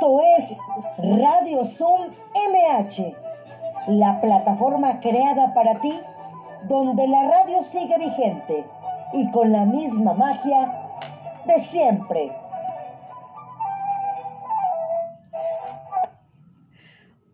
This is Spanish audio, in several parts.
Esto es Radio Zoom MH, la plataforma creada para ti, donde la radio sigue vigente y con la misma magia de siempre.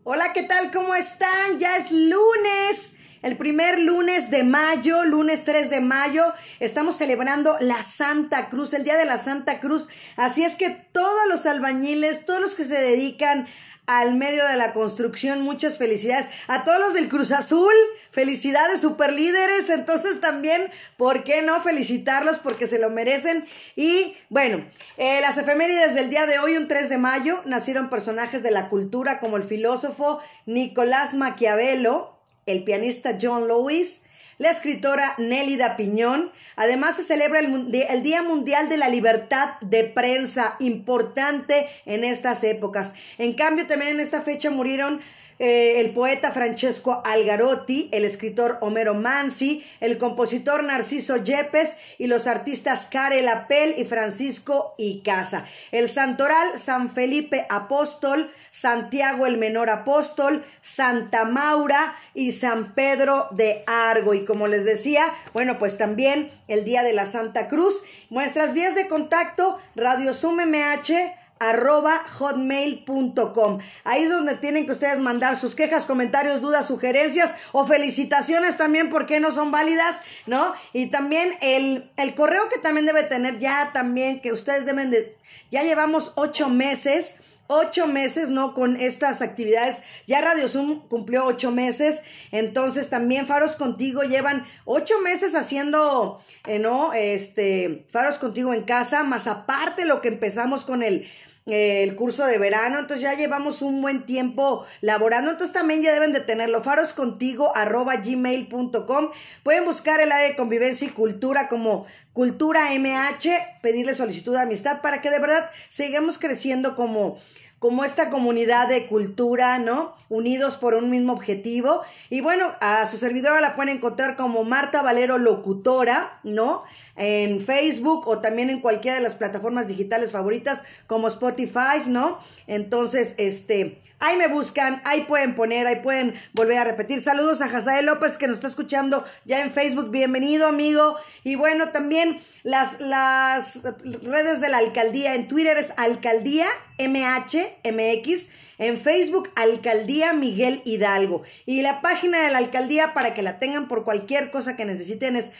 Hola, ¿qué tal? ¿Cómo están? Ya es lunes. El primer lunes de mayo, lunes 3 de mayo, estamos celebrando la Santa Cruz, el Día de la Santa Cruz. Así es que todos los albañiles, todos los que se dedican al medio de la construcción, muchas felicidades. A todos los del Cruz Azul, felicidades, super líderes. Entonces también, ¿por qué no felicitarlos? Porque se lo merecen. Y bueno, eh, las efemérides del día de hoy, un 3 de mayo, nacieron personajes de la cultura como el filósofo Nicolás Maquiavelo, el pianista John Lewis, la escritora Nélida Piñón. Además se celebra el, el, Día Mundial de la Libertad de Prensa, importante en estas épocas. En cambio, también en esta fecha murieron eh, el poeta Francesco Algarotti, el escritor Homero Mansi, el compositor Narciso Yepes y los artistas Karel Apel y Francisco Icaza. El santoral San Felipe Apóstol, Santiago el Menor Apóstol, Santa Maura y San Pedro de Argo. Y como les decía, bueno, pues también el Día de la Santa Cruz. Nuestras vías de contacto, Radio Zoom MH arroba hotmail.com. Ahí es donde tienen que ustedes mandar sus quejas, comentarios, dudas, sugerencias o felicitaciones también porque no son válidas, ¿no? Y también el, el correo que también debe tener ya también que ustedes deben de, ya llevamos ocho meses ocho meses, ¿no? Con estas actividades. Ya Radio Zoom cumplió ocho meses. Entonces también Faros Contigo llevan ocho meses haciendo, eh, ¿no? Este, Faros Contigo en casa, más aparte lo que empezamos con el eh, el curso de verano, entonces ya llevamos un buen tiempo laborando, entonces también ya deben de tenerlo, faroscontigo arroba gmail.com, pueden buscar el área de convivencia y cultura como cultura MH, pedirle solicitud de amistad para que de verdad sigamos creciendo como como esta comunidad de cultura, ¿no? Unidos por un mismo objetivo. Y bueno, a su servidora la pueden encontrar como Marta Valero Locutora, ¿no? En Facebook o también en cualquiera de las plataformas digitales favoritas como Spotify, ¿no? Entonces, este, ahí me buscan, ahí pueden poner, ahí pueden volver a repetir. Saludos a Jazael López que nos está escuchando ya en Facebook. Bienvenido, amigo. Y bueno, también las, las redes de la alcaldía en Twitter es Alcaldía MHMX. En Facebook, Alcaldía Miguel Hidalgo. Y la página de la alcaldía para que la tengan por cualquier cosa que necesiten es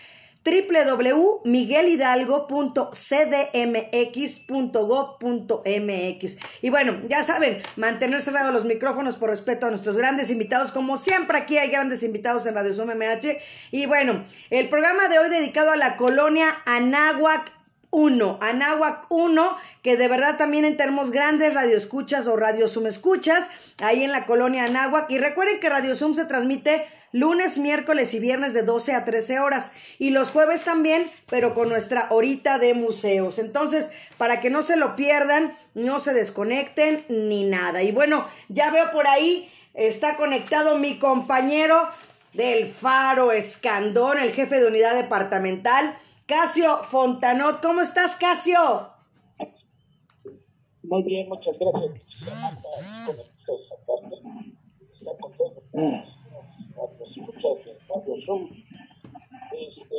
www.miguelhidalgo.cdmx.gov.mx. Y bueno, ya saben, mantener cerrados los micrófonos por respeto a nuestros grandes invitados. Como siempre, aquí hay grandes invitados en Radio Zoom MH. Y bueno, el programa de hoy dedicado a la colonia Anáhuac 1, Anáhuac 1, que de verdad también en términos grandes, Radio Escuchas o Radio Zoom Escuchas, ahí en la colonia Anáhuac. Y recuerden que Radio Zoom se transmite lunes, miércoles y viernes de 12 a 13 horas y los jueves también, pero con nuestra horita de museos. Entonces, para que no se lo pierdan, no se desconecten ni nada. Y bueno, ya veo por ahí, está conectado mi compañero del Faro Escandón, el jefe de unidad departamental, Casio Fontanot. ¿Cómo estás, Casio? Muy bien, muchas gracias. Está con este,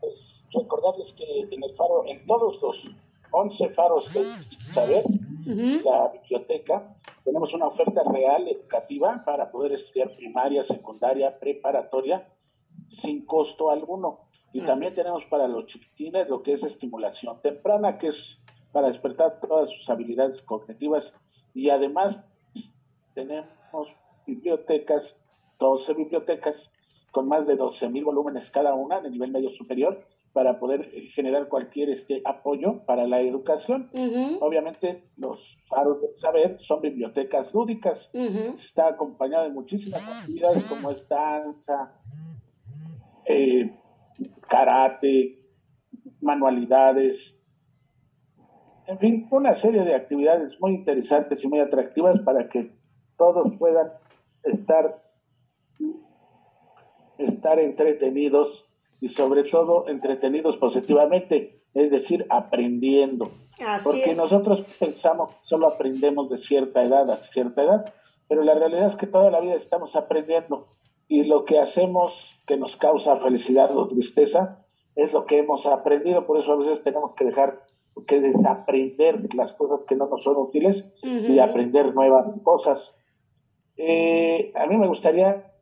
pues, recordarles que en el faro, en todos los 11 faros de saber, la biblioteca, tenemos una oferta real educativa para poder estudiar primaria, secundaria, preparatoria, sin costo alguno. Y también tenemos para los chiquitines lo que es estimulación temprana, que es para despertar todas sus habilidades cognitivas. Y además tenemos bibliotecas 12 bibliotecas con más de 12.000 volúmenes cada una de nivel medio superior para poder eh, generar cualquier este apoyo para la educación. Obviamente los faros del saber son bibliotecas lúdicas. Está acompañado de muchísimas actividades como es danza, eh, karate, manualidades, en fin, una serie de actividades muy interesantes y muy atractivas para que todos puedan estar estar entretenidos y sobre todo entretenidos positivamente. es decir, aprendiendo. Porque nosotros pensamos que solo aprendemos de cierta edad a cierta edad, pero la realidad es que toda la vida estamos aprendiendo y lo que hacemos que nos causa felicidad o tristeza es lo que hemos aprendido, por eso a veces tenemos que dejar que desaprender las cosas que no nos son útiles y aprender nuevas cosas. Eh, a mí me gustaría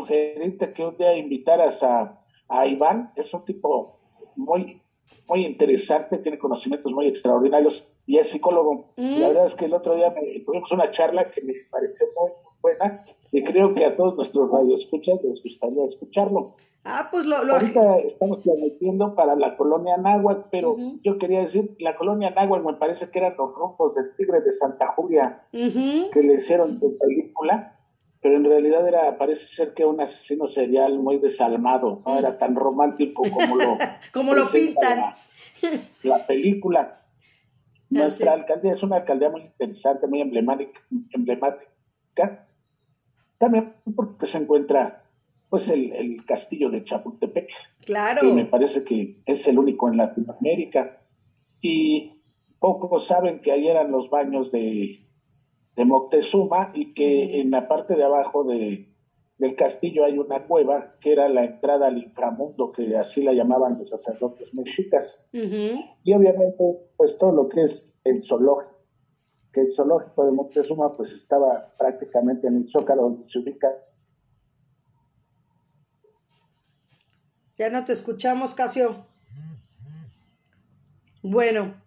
sugerirte que un día invitaras a, a Iván, es un tipo muy, muy interesante, tiene conocimientos muy extraordinarios y es psicólogo. La verdad es que el otro día tuvimos una charla que me pareció muy buena y creo que a todos nuestros radioescuchas les gustaría escucharlo. Ah, pues lo, Ahorita estamos transmitiendo para la colonia Náhuac, pero yo quería decir, la colonia Náhuac me parece que eran los rumbos del Tigre de Santa Julia que le hicieron su película, pero en realidad era, parece ser que un asesino serial muy desalmado, no era tan romántico como lo, como lo pintan. La, película. Nuestra alcaldía es una alcaldía muy interesante, muy emblemática, emblemática también porque se encuentra pues el, castillo de Chapultepec. Claro. Que me parece que es el único en Latinoamérica. Y pocos saben que ahí eran los baños de, de Moctezuma y que en la parte de abajo de, del castillo hay una cueva que era la entrada al inframundo, que así la llamaban los sacerdotes mexicas. Y obviamente, pues todo lo que es el zoológico que el zoológico de Moctezuma pues estaba prácticamente en el Zócalo donde se ubica. Ya no te escuchamos, Casio. Bueno,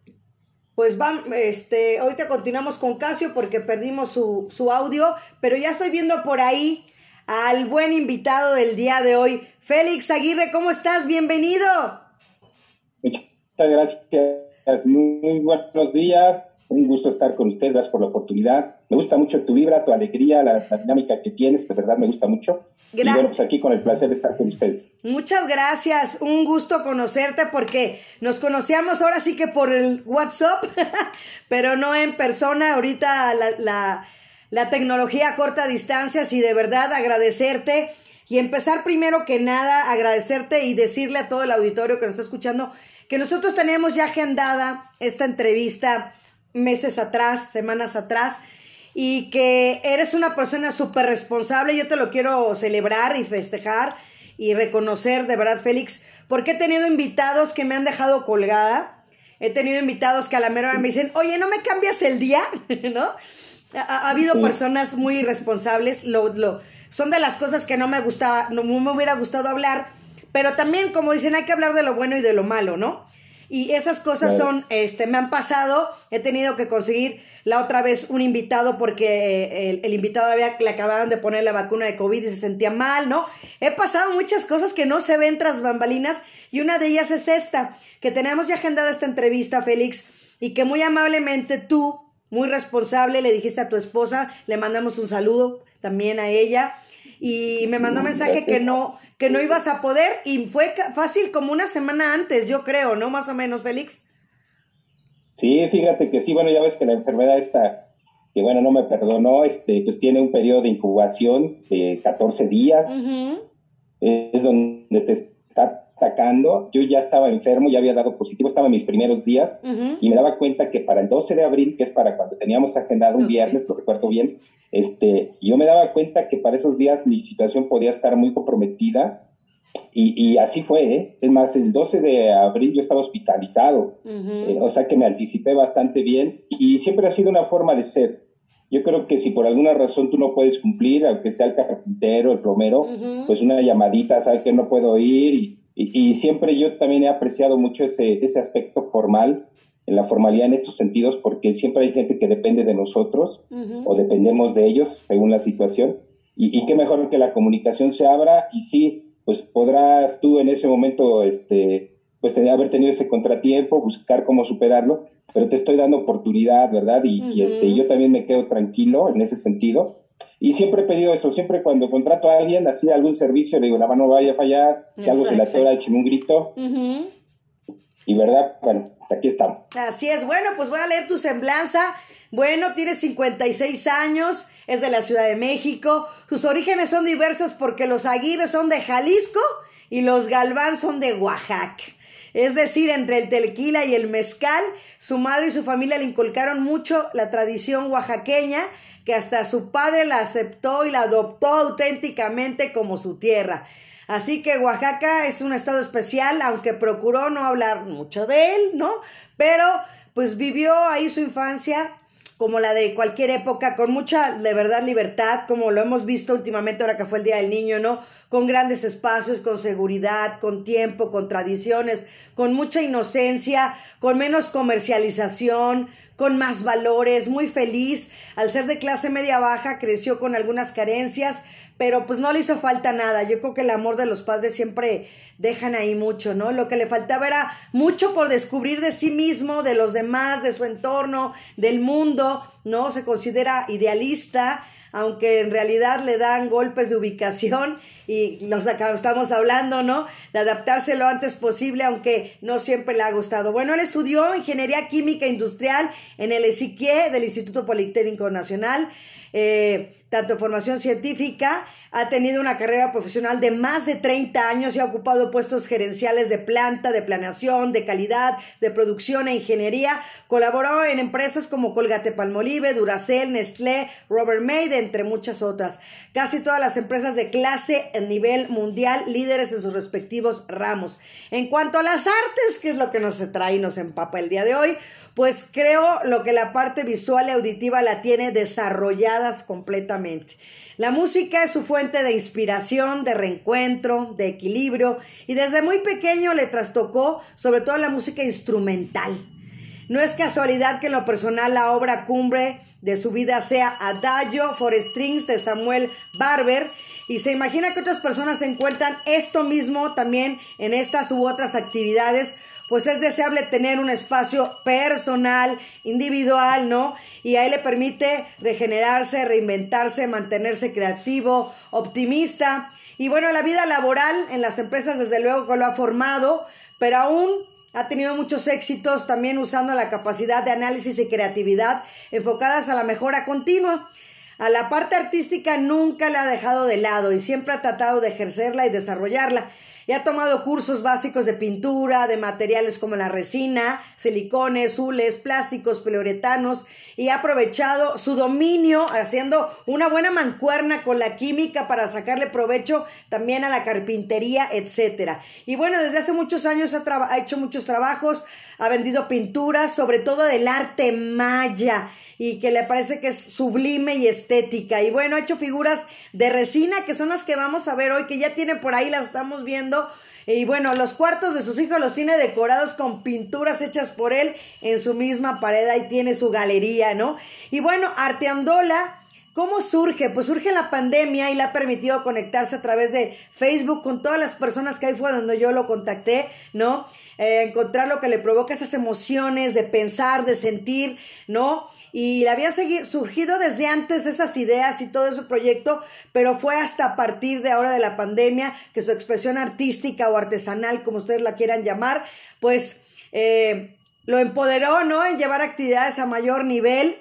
pues vamos, este, ahorita continuamos con Casio porque perdimos su, su audio, pero ya estoy viendo por ahí al buen invitado del día de hoy, Félix Aguirre, ¿cómo estás? Bienvenido. Muchas gracias, muy buenos días un gusto estar con ustedes, gracias por la oportunidad. Me gusta mucho tu vibra, tu alegría, la, dinámica que tienes, de verdad me gusta mucho. y bueno, pues aquí con el placer de estar con ustedes. Muchas gracias, un gusto conocerte porque nos conocíamos ahora sí que por el WhatsApp, pero no en persona. Ahorita la, la, la tecnología a corta distancia y de verdad agradecerte. Y empezar primero que nada, agradecerte y decirle a todo el auditorio que nos está escuchando que nosotros teníamos ya agendada esta entrevista meses atrás, semanas atrás, y que eres una persona súper responsable. Yo te lo quiero celebrar y festejar y reconocer, de verdad, Félix, porque he tenido invitados que me han dejado colgada. He tenido invitados que a la mera hora me dicen, oye, ¿no me cambias el día? ¿No? Ha, habido personas muy responsables, lo, lo, son de las cosas que no me gustaba, no me hubiera gustado hablar, pero también, como dicen, hay que hablar de lo bueno y de lo malo, ¿no? Y esas cosas son, este, me han pasado, he tenido que conseguir la otra vez un invitado porque eh, el, invitado había, le acababan de poner la vacuna de COVID y se sentía mal, ¿no? He pasado muchas cosas que no se ven tras bambalinas y una de ellas es esta, que tenemos ya agendada esta entrevista, Félix, y que muy amablemente tú, muy responsable, le dijiste a tu esposa, le mandamos un saludo también a ella y me mandó un mensaje que no, que no ibas a poder y fue fácil como una semana antes, yo creo, ¿no? Más o menos, Félix. Sí, fíjate que sí, bueno, ya ves que la enfermedad esta, que bueno, no me perdonó, este, pues tiene un periodo de incubación de 14 días, es donde te está atacando, yo ya estaba enfermo, ya había dado positivo, estaba en mis primeros días. Y me daba cuenta que para el 12 de abril, que es para cuando teníamos agendado un viernes, lo recuerdo bien, este, yo me daba cuenta que para esos días mi situación podía estar muy comprometida. Y, así fue, ¿eh? Es más, el 12 de abril yo estaba hospitalizado, eh, o sea que me anticipé bastante bien y siempre ha sido una forma de ser. Yo creo que si por alguna razón tú no puedes cumplir, aunque sea el carpintero, el plomero, pues una llamadita, sabe que no puedo ir y, y, siempre yo también he apreciado mucho ese, ese aspecto formal en la formalidad en estos sentidos, porque siempre hay gente que depende de nosotros o dependemos de ellos según la situación. Y, qué mejor que la comunicación se abra y sí, pues podrás tú en ese momento, este, pues tener, haber tenido ese contratiempo, buscar cómo superarlo, pero te estoy dando oportunidad, ¿verdad? Y, este, yo también me quedo tranquilo en ese sentido. Y siempre he pedido eso, siempre cuando contrato a alguien, así algún servicio, le digo, la mano vaya a fallar, si algo se le atora, écheme un grito. Y verdad, bueno, pues aquí estamos. Así es, bueno, pues voy a leer tu semblanza. Bueno, tiene 56 años, es de la Ciudad de México. Sus orígenes son diversos porque los Aguirre son de Jalisco y los Galván son de Oaxaca. Es decir, entre el tequila y el mezcal, su madre y su familia le inculcaron mucho la tradición oaxaqueña, que hasta su padre la aceptó y la adoptó auténticamente como su tierra. Así que Oaxaca es un estado especial, aunque procuró no hablar mucho de él, ¿no? Pero pues vivió ahí su infancia como la de cualquier época, con mucha, de verdad, libertad, como lo hemos visto últimamente ahora que fue el Día del Niño, ¿no? Con grandes espacios, con seguridad, con tiempo, con tradiciones, con mucha inocencia, con menos comercialización, con más valores, muy feliz. Al ser de clase media baja, creció con algunas carencias, pero pues no le hizo falta nada. Yo creo que el amor de los padres siempre dejan ahí mucho, ¿no? Lo que le faltaba era mucho por descubrir de sí mismo, de los demás, de su entorno, del mundo, ¿no? Se considera idealista, aunque en realidad le dan golpes de ubicación y los estamos hablando, ¿no? De adaptarse lo antes posible, aunque no siempre le ha gustado. Bueno, él estudió Ingeniería Química Industrial en el ESIQUIE del Instituto Politécnico Nacional eh, tanto formación científica, ha tenido una carrera profesional de más de 30 años y ha ocupado puestos gerenciales de planta, de planeación, de calidad, de producción e ingeniería. Colaboró en empresas como Colgate Palmolive, Duracell, Nestlé, Robert Made, entre muchas otras. Casi todas las empresas de clase a nivel mundial, líderes en sus respectivos ramos. En cuanto a las artes, que es lo que nos trae y nos empapa el día de hoy, pues creo lo que la parte visual y auditiva la tiene desarrolladas completamente. La música es su fuente de inspiración, de reencuentro, de equilibrio y desde muy pequeño le trastocó sobre todo la música instrumental. No es casualidad que en lo personal la obra cumbre de su vida sea Adagio for Strings de Samuel Barber y se imagina que otras personas encuentran esto mismo también en estas u otras actividades pues es deseable tener un espacio personal, individual, ¿no? Y ahí le permite regenerarse, reinventarse, mantenerse creativo, optimista. Y bueno, la vida laboral en las empresas desde luego que lo ha formado, pero aún ha tenido muchos éxitos también usando la capacidad de análisis y creatividad enfocadas a la mejora continua. A la parte artística nunca la ha dejado de lado y siempre ha tratado de ejercerla y desarrollarla y ha tomado cursos básicos de pintura, de materiales como la resina, silicones, hules, plásticos, poliuretanos y ha aprovechado su dominio haciendo una buena mancuerna con la química para sacarle provecho también a la carpintería, etcétera. Y bueno, desde hace muchos años ha, ha hecho muchos trabajos, ha vendido pinturas, sobre todo del arte maya y que le parece que es sublime y estética. Y bueno, ha hecho figuras de resina que son las que vamos a ver hoy, que ya tiene por ahí, las estamos viendo. Y bueno, los cuartos de sus hijos los tiene decorados con pinturas hechas por él en su misma pared, ahí tiene su galería, ¿no? Y bueno, Arteandola ¿Cómo surge? Pues surge la pandemia y le ha permitido conectarse a través de Facebook con todas las personas que ahí fue donde yo lo contacté, ¿no? Eh, encontrar lo que le provoca esas emociones de pensar, de sentir, ¿no? Y le había surgido desde antes esas ideas y todo ese proyecto, pero fue hasta a partir de ahora de la pandemia que su expresión artística o artesanal, como ustedes la quieran llamar, pues eh, lo empoderó, ¿no? En llevar actividades a mayor nivel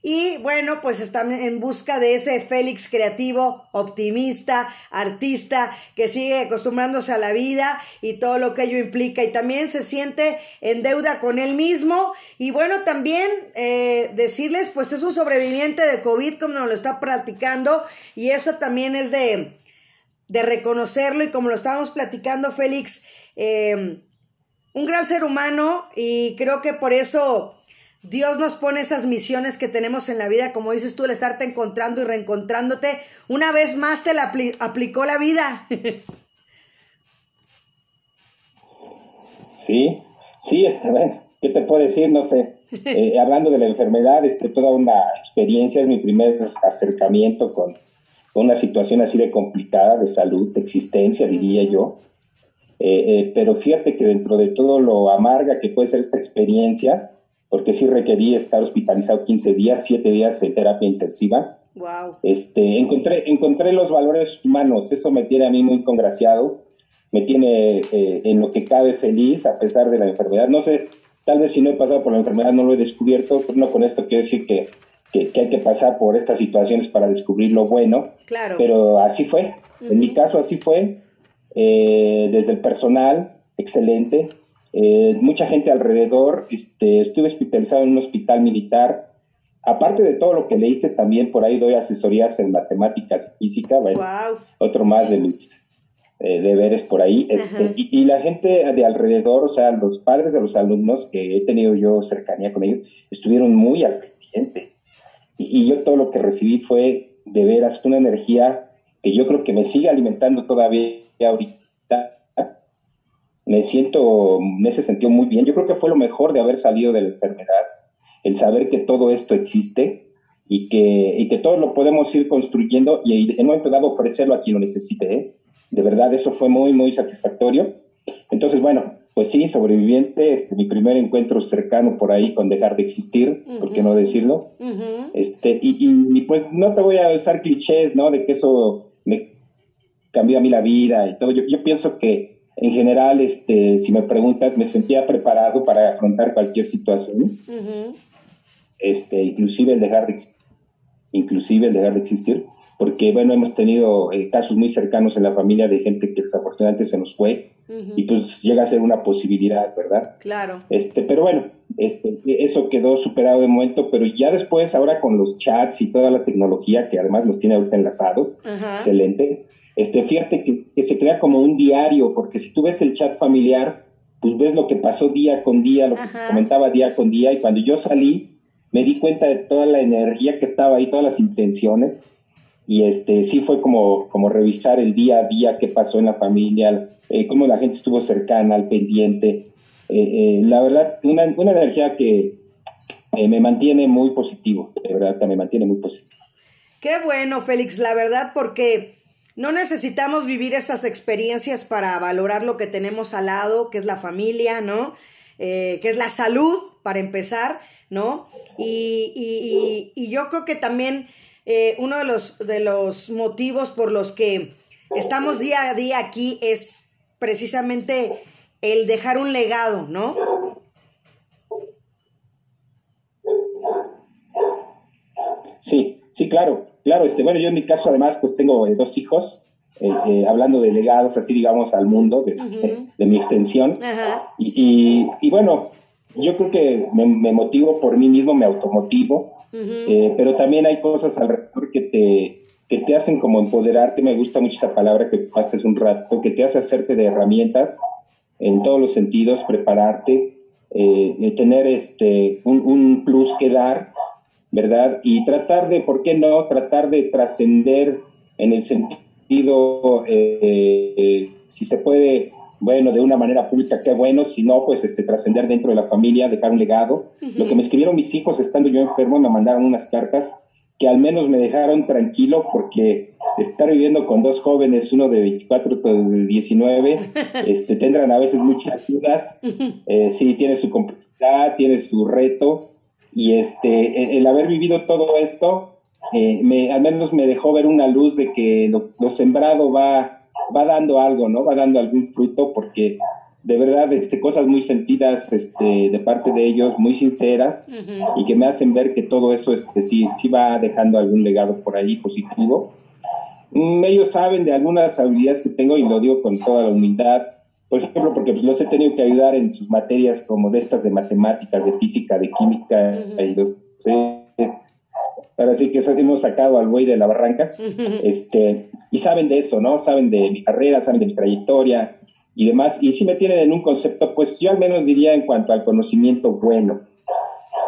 y bueno, pues están en busca de ese Félix creativo, optimista, artista, que sigue acostumbrándose a la vida y todo lo que ello implica. Y también se siente en deuda con él mismo. Y bueno, también eh, decirles, pues es un sobreviviente de COVID, como nos lo está platicando. Y eso también es de, de reconocerlo. Y como lo estábamos platicando, Félix, eh, un gran ser humano. Y creo que por eso Dios nos pone esas misiones que tenemos en la vida, como dices tú, el estarte encontrando y reencontrándote. Una vez más te la aplicó la vida. sí, sí, está bien. ¿Qué te puedo decir? No sé. Eh, hablando de la enfermedad, este, toda una experiencia, es mi primer acercamiento con, con, una situación así de complicada de salud, de existencia, diría yo. Eh, eh, pero fíjate que dentro de todo lo amarga que puede ser esta experiencia, porque sí requerí estar hospitalizado 15 días, 7 días en terapia intensiva. Wow. Este, encontré, encontré los valores humanos, eso me tiene a mí muy congraciado, me tiene eh, en lo que cabe feliz a pesar de la enfermedad. No sé, tal vez si no he pasado por la enfermedad no lo he descubierto, pero no con esto quiero decir que, que, hay que pasar por estas situaciones para descubrir lo bueno. Claro. Pero así fue, en mi caso así fue, eh, desde el personal, excelente, eh, mucha gente alrededor, este, estuve hospitalizado en un hospital militar. Aparte de todo lo que leíste, también por ahí doy asesorías en matemáticas y física, bueno, otro más de mis eh, deberes por ahí. Este, y, la gente de alrededor, o sea, los padres de los alumnos que he tenido yo cercanía con ellos, estuvieron muy al pendiente. Y, y yo todo lo que recibí fue de veras una energía que yo creo que me sigue alimentando todavía ahorita me siento en ese sentido muy bien. Yo creo que fue lo mejor de haber salido de la enfermedad, el saber que todo esto existe y que, y que todo lo podemos ir construyendo y en un momento dado ofrecerlo a quien lo necesite. ¿eh? De verdad, eso fue muy, muy satisfactorio. Entonces, bueno, pues sí, sobreviviente, este, mi primer encuentro cercano por ahí con dejar de existir, ¿por qué no decirlo? este, y, y, pues no te voy a usar clichés, ¿no? De que eso me cambió a mí la vida y todo. Yo, yo pienso que en general, este, si me preguntas, me sentía preparado para afrontar cualquier situación, este, inclusive el dejar de inclusive el dejar de existir, porque bueno, hemos tenido eh, casos muy cercanos en la familia de gente que desafortunadamente se nos fue y pues llega a ser una posibilidad, ¿verdad? Claro. Este, pero bueno, este, eso quedó superado de momento, pero ya después, ahora con los chats y toda la tecnología que además nos tiene ahorita enlazados, excelente este, fíjate que, se crea como un diario, porque si tú ves el chat familiar, pues ves lo que pasó día con día, lo que se comentaba día con día, y cuando yo salí, me di cuenta de toda la energía que estaba ahí, todas las intenciones, y este sí fue como, como revisar el día a día qué pasó en la familia, eh, cómo la gente estuvo cercana, al pendiente. Eh, eh, la verdad, una, una energía que me mantiene muy positivo, de verdad, me mantiene muy positivo. Qué bueno, Félix, la verdad, porque no necesitamos vivir esas experiencias para valorar lo que tenemos al lado, que es la familia, ¿no? Eh, que es la salud, para empezar, ¿no? Y, yo creo que también eh, uno de los, de los motivos por los que estamos día a día aquí es precisamente el dejar un legado, ¿no? Sí, sí, claro. Claro, este, bueno, yo en mi caso además pues tengo eh, dos hijos, eh, eh, hablando de legados así digamos al mundo, de, mi extensión. Y, y, bueno, yo creo que me, motivo por mí mismo, me automotivo, pero también hay cosas alrededor que te, que te hacen como empoderarte, me gusta mucho esa palabra que pasaste un rato, que te hace hacerte de herramientas en todos los sentidos, prepararte, tener este, un, un plus que dar ¿verdad? Y tratar de, ¿por qué no? Tratar de trascender en el sentido, eh, eh, si se puede, bueno, de una manera pública, qué bueno, si no, pues este, trascender dentro de la familia, dejar un legado. Lo que me escribieron mis hijos estando yo enfermo, me mandaron unas cartas que al menos me dejaron tranquilo porque estar viviendo con dos jóvenes, uno de 24, otro de 19, este, tendrán a veces muchas dudas. Eh, sí, tiene su complejidad, tiene su reto, y este, el, haber vivido todo esto, eh, me, al menos me dejó ver una luz de que lo, sembrado va, va dando algo, ¿no? Va dando algún fruto porque de verdad este, cosas muy sentidas este, de parte de ellos, muy sinceras y que me hacen ver que todo eso este, sí, sí va dejando algún legado por ahí positivo. Mm, ellos saben de algunas habilidades que tengo y lo digo con toda la humildad por ejemplo, porque pues, los he tenido que ayudar en sus materias como de estas de matemáticas, de física, de química, y los, ahora sí que hemos sacado al buey de la barranca, este, y saben de eso, ¿no? Saben de mi carrera, saben de mi trayectoria y demás, y sí me tienen en un concepto, pues yo al menos diría en cuanto al conocimiento bueno,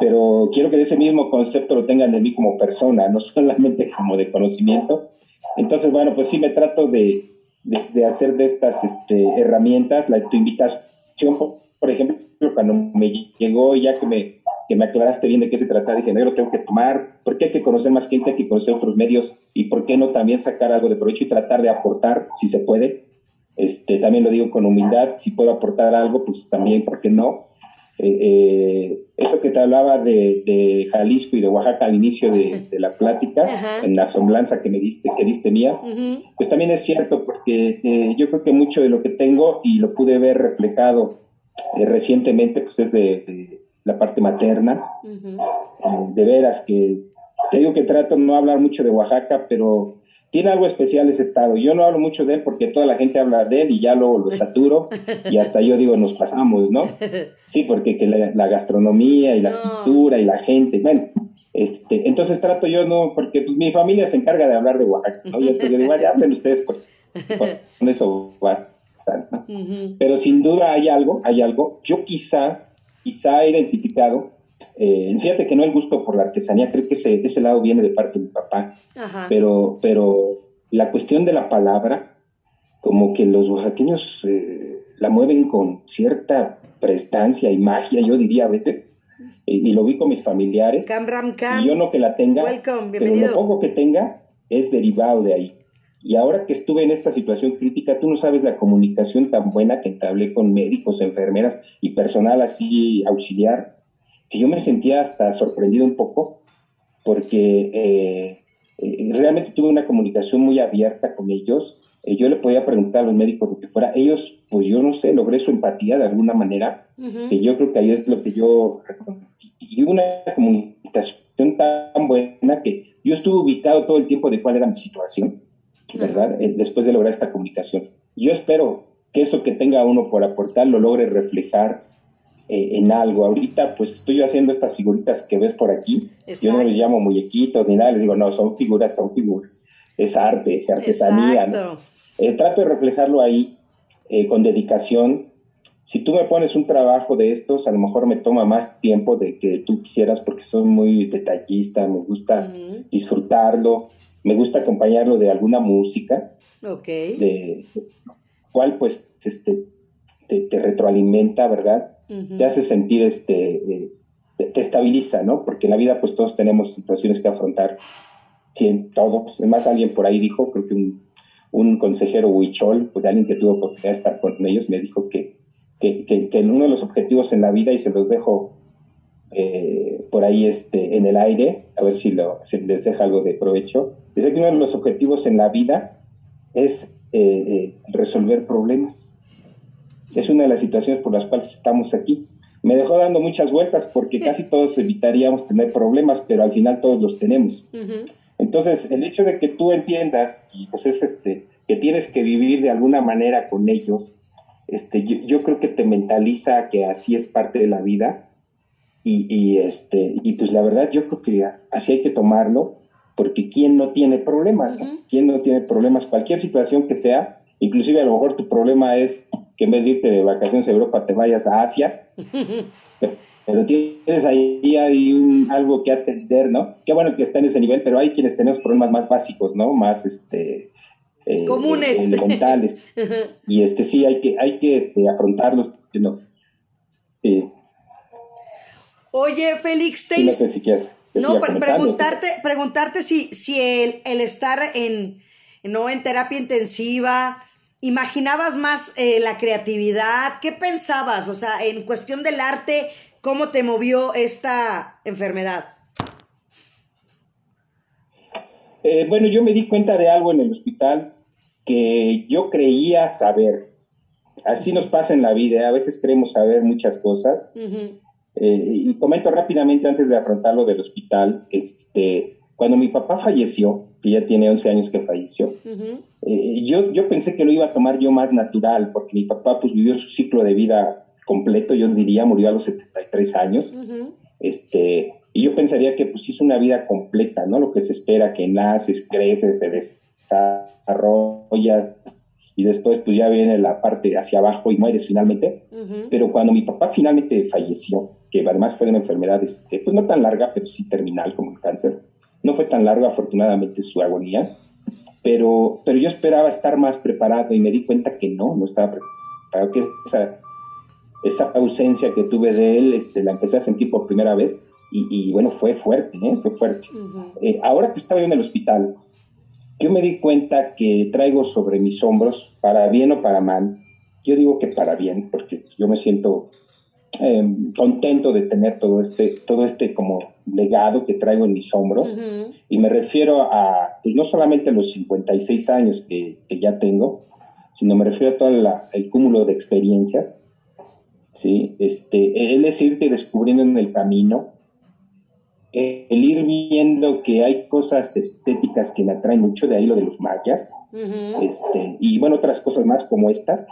pero quiero que ese mismo concepto lo tengan de mí como persona, no solamente como de conocimiento. Entonces, bueno, pues sí me trato de, de, hacer de estas este, herramientas, la, tu invitación, por, ejemplo, cuando me llegó, ya que me, que me aclaraste bien de qué se trata, dije, no, lo tengo que tomar, porque hay que conocer más gente, hay que conocer otros medios, y por qué no también sacar algo de provecho y tratar de aportar, si se puede. Este, también lo digo con humildad, si puedo aportar algo, pues también, ¿por qué no? Eh, eh, eso que te hablaba de, Jalisco y de Oaxaca al inicio de, la plática, en la semblanza que me diste, que diste mía, pues también es cierto, porque eh, yo creo que mucho de lo que tengo y lo pude ver reflejado recientemente, pues es de, la parte materna, de veras que te digo que trato no hablar mucho de Oaxaca, pero tiene algo especial ese estado. Yo no hablo mucho de él porque toda la gente habla de él y ya lo, lo saturo y hasta yo digo, nos pasamos, ¿no? Sí, porque que la, gastronomía y la cultura y la gente, bueno, este, entonces trato yo, no, porque pues mi familia se encarga de hablar de Oaxaca, ¿no? Y entonces yo digo, vaya, hablen ustedes, pues, con eso basta, ¿no? Pero sin duda hay algo, hay algo. Yo quizá, quizá he identificado eh, fíjate que no el gusto por la artesanía, creo que ese, ese lado viene de parte de mi papá, Pero, pero la cuestión de la palabra, como que los oaxaqueños eh, la mueven con cierta prestancia y magia, yo diría a veces, y, lo vi con mis familiares, y yo no que la tenga, pero lo poco que tenga es derivado de ahí. Y ahora que estuve en esta situación crítica, tú no sabes la comunicación tan buena que entablé con médicos, enfermeras y personal así auxiliar que yo me sentía hasta sorprendido un poco porque eh, eh, realmente tuve una comunicación muy abierta con ellos. Eh, yo le podía preguntar a los médicos lo que fuera. Ellos, pues yo no sé, logré su empatía de alguna manera, que yo creo que ahí es lo que yo... Y una comunicación tan buena que yo estuve ubicado todo el tiempo de cuál era mi situación, ¿verdad? después de lograr esta comunicación. Yo espero que eso que tenga uno por aportar lo logre reflejar eh, en algo. Ahorita pues estoy haciendo estas figuritas que ves por aquí. Yo no les llamo muñequitos ni nada, les digo, no, son figuras, son figuras. Es arte, artesanía. ¿no? Eh, trato de reflejarlo ahí eh, con dedicación. Si tú me pones un trabajo de estos, a lo mejor me toma más tiempo de que tú quisieras porque soy muy detallista, me gusta disfrutarlo, me gusta acompañarlo de alguna música. Ok. De, cual pues este, te, te retroalimenta, ¿verdad? Te hace sentir, este, eh, te, estabiliza, ¿no? Porque en la vida pues todos tenemos situaciones que afrontar, sí, todos. Además alguien por ahí dijo, creo que un, un consejero huichol, pues alguien que tuvo oportunidad de estar con ellos, me dijo que, que, que, uno de los objetivos en la vida, y se los dejo eh, por ahí este, en el aire, a ver si, lo, les deja algo de provecho, dice que uno de los objetivos en la vida es eh, resolver problemas es una de las situaciones por las cuales estamos aquí. Me dejó dando muchas vueltas porque casi todos evitaríamos tener problemas, pero al final todos los tenemos. Entonces, el hecho de que tú entiendas y pues es este que tienes que vivir de alguna manera con ellos, este, yo, creo que te mentaliza que así es parte de la vida. Y, este y pues la verdad yo creo que así hay que tomarlo porque quién no tiene problemas, quién no tiene problemas, cualquier situación que sea, inclusive a lo mejor tu problema es que en vez de irte de vacaciones a Europa te vayas a Asia. pero tienes ahí hay algo que atender, ¿no? Qué bueno que está en ese nivel, pero hay quienes tenemos problemas más básicos, ¿no? Más este eh, comunes, elementales. y este sí hay que hay que este, afrontarlos, ¿no? Oye, Félix, te no sé si quieres, no, preguntarte, preguntarte si, si el, el estar en, no en terapia intensiva, ¿Imaginabas más eh, la creatividad? ¿Qué pensabas? O sea, en cuestión del arte, ¿cómo te movió esta enfermedad? Eh, bueno, yo me di cuenta de algo en el hospital que yo creía saber. Así nos pasa en la vida, a veces creemos saber muchas cosas. Eh, y comento rápidamente antes de afrontarlo del hospital, este, cuando mi papá falleció, que ya tiene 11 años que falleció, eh, yo, yo pensé que lo iba a tomar yo más natural, porque mi papá pues vivió su ciclo de vida completo, yo diría, murió a los 73 años, este, y yo pensaría que pues hizo una vida completa, ¿no? Lo que se espera, que naces, creces, te desarrollas, y después pues ya viene la parte hacia abajo y mueres finalmente, pero cuando mi papá finalmente falleció, que además fue de una enfermedad, este, pues no tan larga, pero sí terminal como el cáncer, no fue tan largo, afortunadamente, su agonía, pero, pero yo esperaba estar más preparado y me di cuenta que no, no estaba preparado, que esa, esa ausencia que tuve de él este, la empecé a sentir por primera vez y, bueno, fue fuerte, ¿eh? fue fuerte. Eh, ahora que estaba en el hospital, yo me di cuenta que traigo sobre mis hombros, para bien o para mal, yo digo que para bien, porque yo me siento Em, contento de tener todo este, todo este como legado que traigo en mis hombros. Y me refiero a, pues no solamente los 56 años que, que ya tengo, sino me refiero a todo el cúmulo de experiencias. ¿sí? Este, él es irte descubriendo en el camino eh, el ir viendo que hay cosas estéticas que me atraen mucho, de ahí lo de los mayas, este, y bueno, otras cosas más como estas,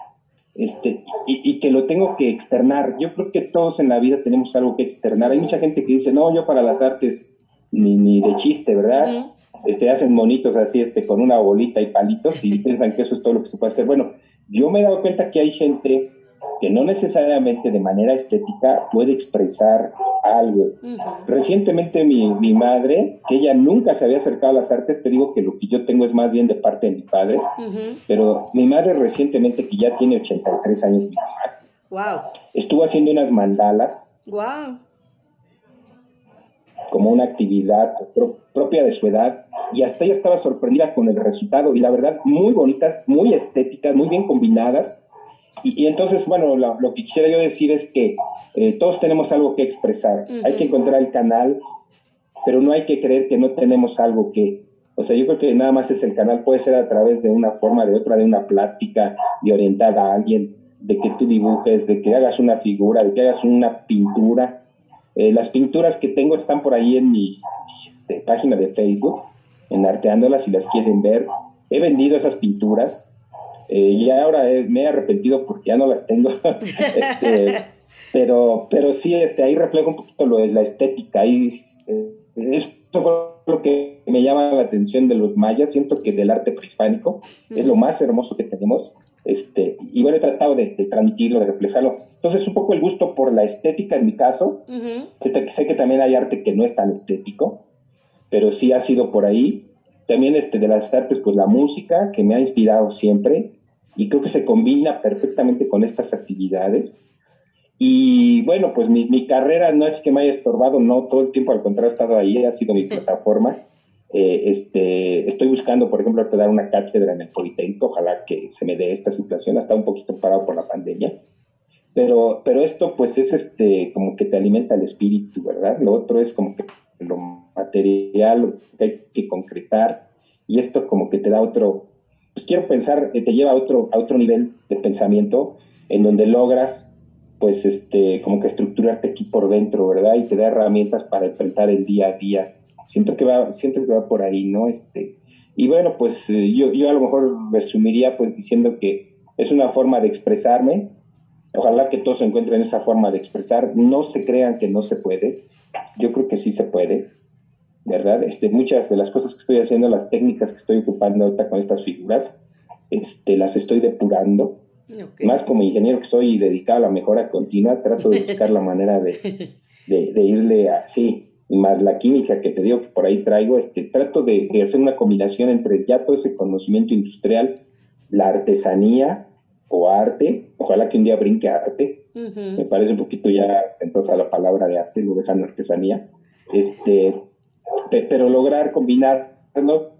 este, y, que lo tengo que externar. Yo creo que todos en la vida tenemos algo que externar. Hay mucha gente que dice, no, yo para las artes ni, ni de chiste, ¿verdad? este, hacen monitos así, este, con una bolita y palitos y piensan que eso es todo lo que se puede hacer. Bueno, yo me he dado cuenta que hay gente que no necesariamente de manera estética puede expresar algo. Recientemente mi, mi, madre, que ella nunca se había acercado a las artes, te digo que lo que yo tengo es más bien de parte de mi padre, pero mi madre recientemente, que ya tiene 83 años, mi wow. estuvo haciendo unas mandalas. Wow. Como una actividad propia de su edad, y hasta ella estaba sorprendida con el resultado, y la verdad, muy bonitas, muy estéticas, muy bien combinadas y, entonces, bueno, lo, que quisiera yo decir es que eh, todos tenemos algo que expresar. Hay que encontrar el canal, pero no hay que creer que no tenemos algo que... O sea, yo creo que nada más es el canal, puede ser a través de una forma, de otra, de una plática, de orientar a alguien, de que tú dibujes, de que hagas una figura, de que hagas una pintura. Eh, las pinturas que tengo están por ahí en mi, este, página de Facebook, en Arteándolas, si las quieren ver. He vendido esas pinturas, eh, y ahora me he arrepentido porque ya no las tengo. Este, pero, pero sí, este, ahí refleja un poquito lo de la estética. Ahí, eh, eso fue lo que me llama la atención de los mayas. Siento que del arte prehispánico es lo más hermoso que tenemos. Este, y bueno, he tratado de, transmitirlo, de reflejarlo. Entonces, un poco el gusto por la estética en mi caso. sé, sé, que también hay arte que no es tan estético, pero sí ha sido por ahí. También este, de las artes, pues la música, que me ha inspirado siempre y creo que se combina perfectamente con estas actividades. Y bueno, pues mi, carrera no es que me haya estorbado, no, todo el tiempo al contrario he estado ahí, ha sido mi plataforma. Eh, este, estoy buscando, por ejemplo, dar una cátedra en el Politécnico, ojalá que se me dé esta situación, está un poquito parado por la pandemia. Pero, pero esto pues es este, como que te alimenta el espíritu, ¿verdad? Lo otro es como que lo material, lo que hay que concretar, y esto como que te da otro, pues quiero pensar, que te lleva a otro, a otro nivel de pensamiento en donde logras, pues, este, como que estructurarte aquí por dentro, ¿verdad? Y te da herramientas para enfrentar el día a día. Siento que va, siento que va por ahí, ¿no? Este, y bueno, pues eh, yo, yo a lo mejor resumiría pues diciendo que es una forma de expresarme. Ojalá que todos encuentren esa forma de expresar. No se crean que no se puede. Yo creo que sí se puede. ¿Verdad? Este, muchas de las cosas que estoy haciendo, las técnicas que estoy ocupando ahorita con estas figuras, este, las estoy depurando. Más como ingeniero que soy dedicado a la mejora continua, trato de buscar la manera de, de, irle así, más la química que te digo que por ahí traigo, este, trato de, hacer una combinación entre ya todo ese conocimiento industrial, la artesanía o arte, ojalá que un día brinque arte, me parece un poquito ya entonces a la palabra de arte, lo dejan artesanía, este, pero lograr combinarlo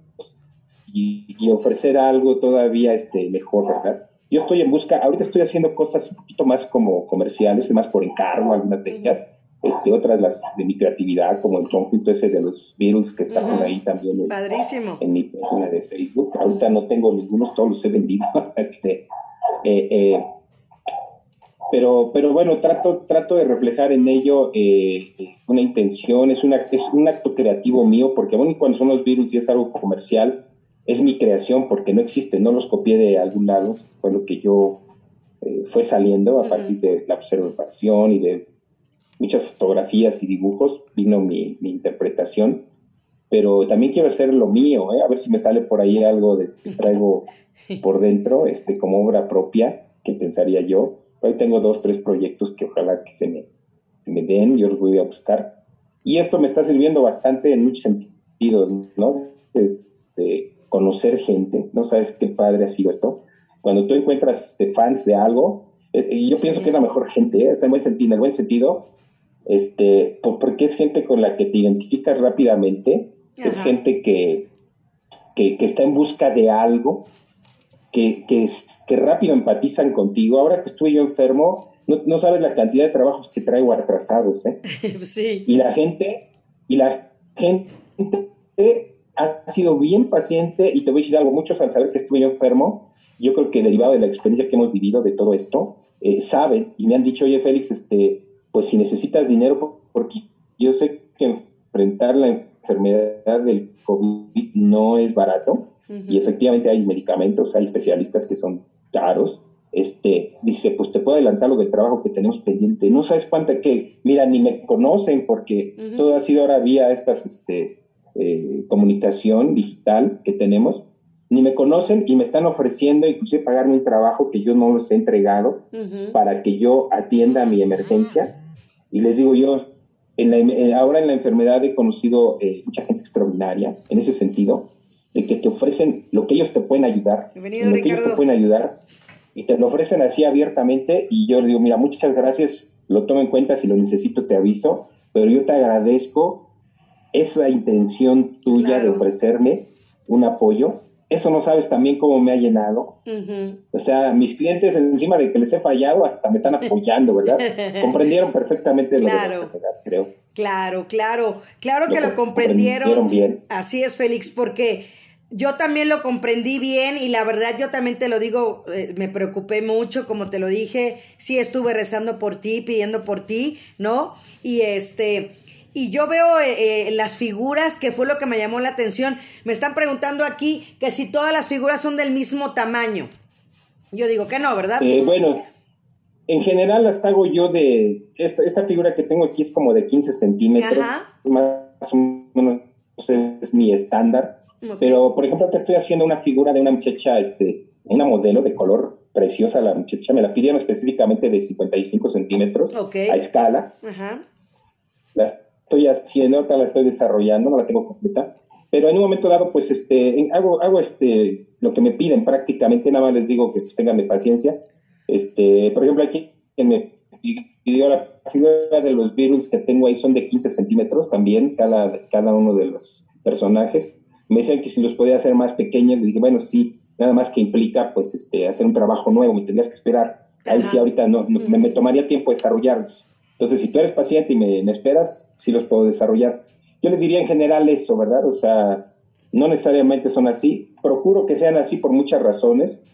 y, y, ofrecer algo todavía este, mejor, ¿verdad? Yo estoy en busca, ahorita estoy haciendo cosas un poquito más como comerciales, más por encargo, algunas de ellas, este, otras las de mi creatividad, como el conjunto ese de los Beatles que está por ahí también en, Padrísimo. en mi página de Facebook. Ahorita no tengo ninguno, todos los he vendido. este, eh, eh, pero, pero bueno, trato, trato de reflejar en ello eh, una intención, es, una, es un acto creativo mío, porque bueno, cuando son los virus y es algo comercial, es mi creación, porque no existe, no los copié de algún lado, fue lo que yo eh, fue saliendo a partir de la observación y de muchas fotografías y dibujos, vino mi, mi interpretación, pero también quiero hacer lo mío, ¿eh? a ver si me sale por ahí algo de, que traigo por dentro, este, como obra propia, que pensaría yo Hoy tengo dos, tres proyectos que ojalá que se me, me den, yo los voy a buscar. Y esto me está sirviendo bastante en muchos sentidos, ¿no? De, conocer gente, ¿no sabes qué padre ha sido esto? Cuando tú encuentras de fans de algo, eh, y yo pienso que es la mejor gente, ¿eh? en buen sentido, en el buen sentido, este, porque es gente con la que te identificas rápidamente, es gente que, que, que, está en busca de algo, que, que, rápido empatizan contigo. Ahora que estuve yo enfermo, no, sabes la cantidad de trabajos que traigo atrasados, ¿eh? Sí. Y la gente, y la gente ha sido bien paciente, y te voy a decir algo, muchos al saber que estuve yo enfermo, yo creo que derivado de la experiencia que hemos vivido de todo esto, eh, saben y me han dicho, oye Félix, este, pues si necesitas dinero, porque yo sé que enfrentar la enfermedad del COVID no es barato y efectivamente hay medicamentos, hay especialistas que son caros. Este, dice, pues te puedo adelantar lo del trabajo que tenemos pendiente. No sabes cuánta que, mira, ni me conocen porque todo ha sido ahora vía estas este, eh, comunicación digital que tenemos ni me conocen y me están ofreciendo inclusive pagarme un trabajo que yo no les he entregado para que yo atienda mi emergencia. Y les digo yo, en ahora en la enfermedad he conocido eh, mucha gente extraordinaria en ese sentido, de que te ofrecen lo que ellos te pueden ayudar, lo que ellos te pueden ayudar, y te lo ofrecen así abiertamente y yo les digo, mira, muchas gracias, lo tomo en cuenta, si lo necesito te aviso, pero yo te agradezco esa intención tuya de ofrecerme un apoyo eso no sabes también cómo me ha llenado. O sea, mis clientes encima de que les he fallado hasta me están apoyando, ¿verdad? Comprendieron perfectamente lo de la creo. Claro, claro, claro que lo, comprendieron. bien. Así es, Félix, porque yo también lo comprendí bien y la verdad yo también te lo digo, eh, me preocupé mucho, como te lo dije, sí estuve rezando por ti, pidiendo por ti, ¿no? Y este y yo veo eh, eh, las figuras, que fue lo que me llamó la atención. Me están preguntando aquí que si todas las figuras son del mismo tamaño. Yo digo que no, ¿verdad? Eh, bueno, en general las hago yo de... Esta, esta figura que tengo aquí es como de 15 centímetros. Más o menos es mi estándar. Pero, por ejemplo, te estoy haciendo una figura de una muchacha, este, una modelo de color preciosa, la muchacha. Me la pidieron específicamente de 55 centímetros a escala. Ajá estoy haciendo, la estoy desarrollando, no la tengo completa, pero en un momento dado, pues, este, hago, hago este, lo que me piden prácticamente, nada más les digo que pues, tengan paciencia. Este, por ejemplo, aquí me pidió la figura de los virus que tengo ahí son de 15 centímetros también, cada, cada uno de los personajes. Me decían que si los podía hacer más pequeños, le dije, bueno, sí, nada más que implica, pues, este, hacer un trabajo nuevo, me tendrías que esperar. Ahí sí, ahorita no, me, me, tomaría tiempo desarrollarlos. Entonces, si tú eres paciente y me, esperas, sí los puedo desarrollar. Yo les diría en general eso, ¿verdad? O sea, no necesariamente son así. Procuro que sean así por muchas razones.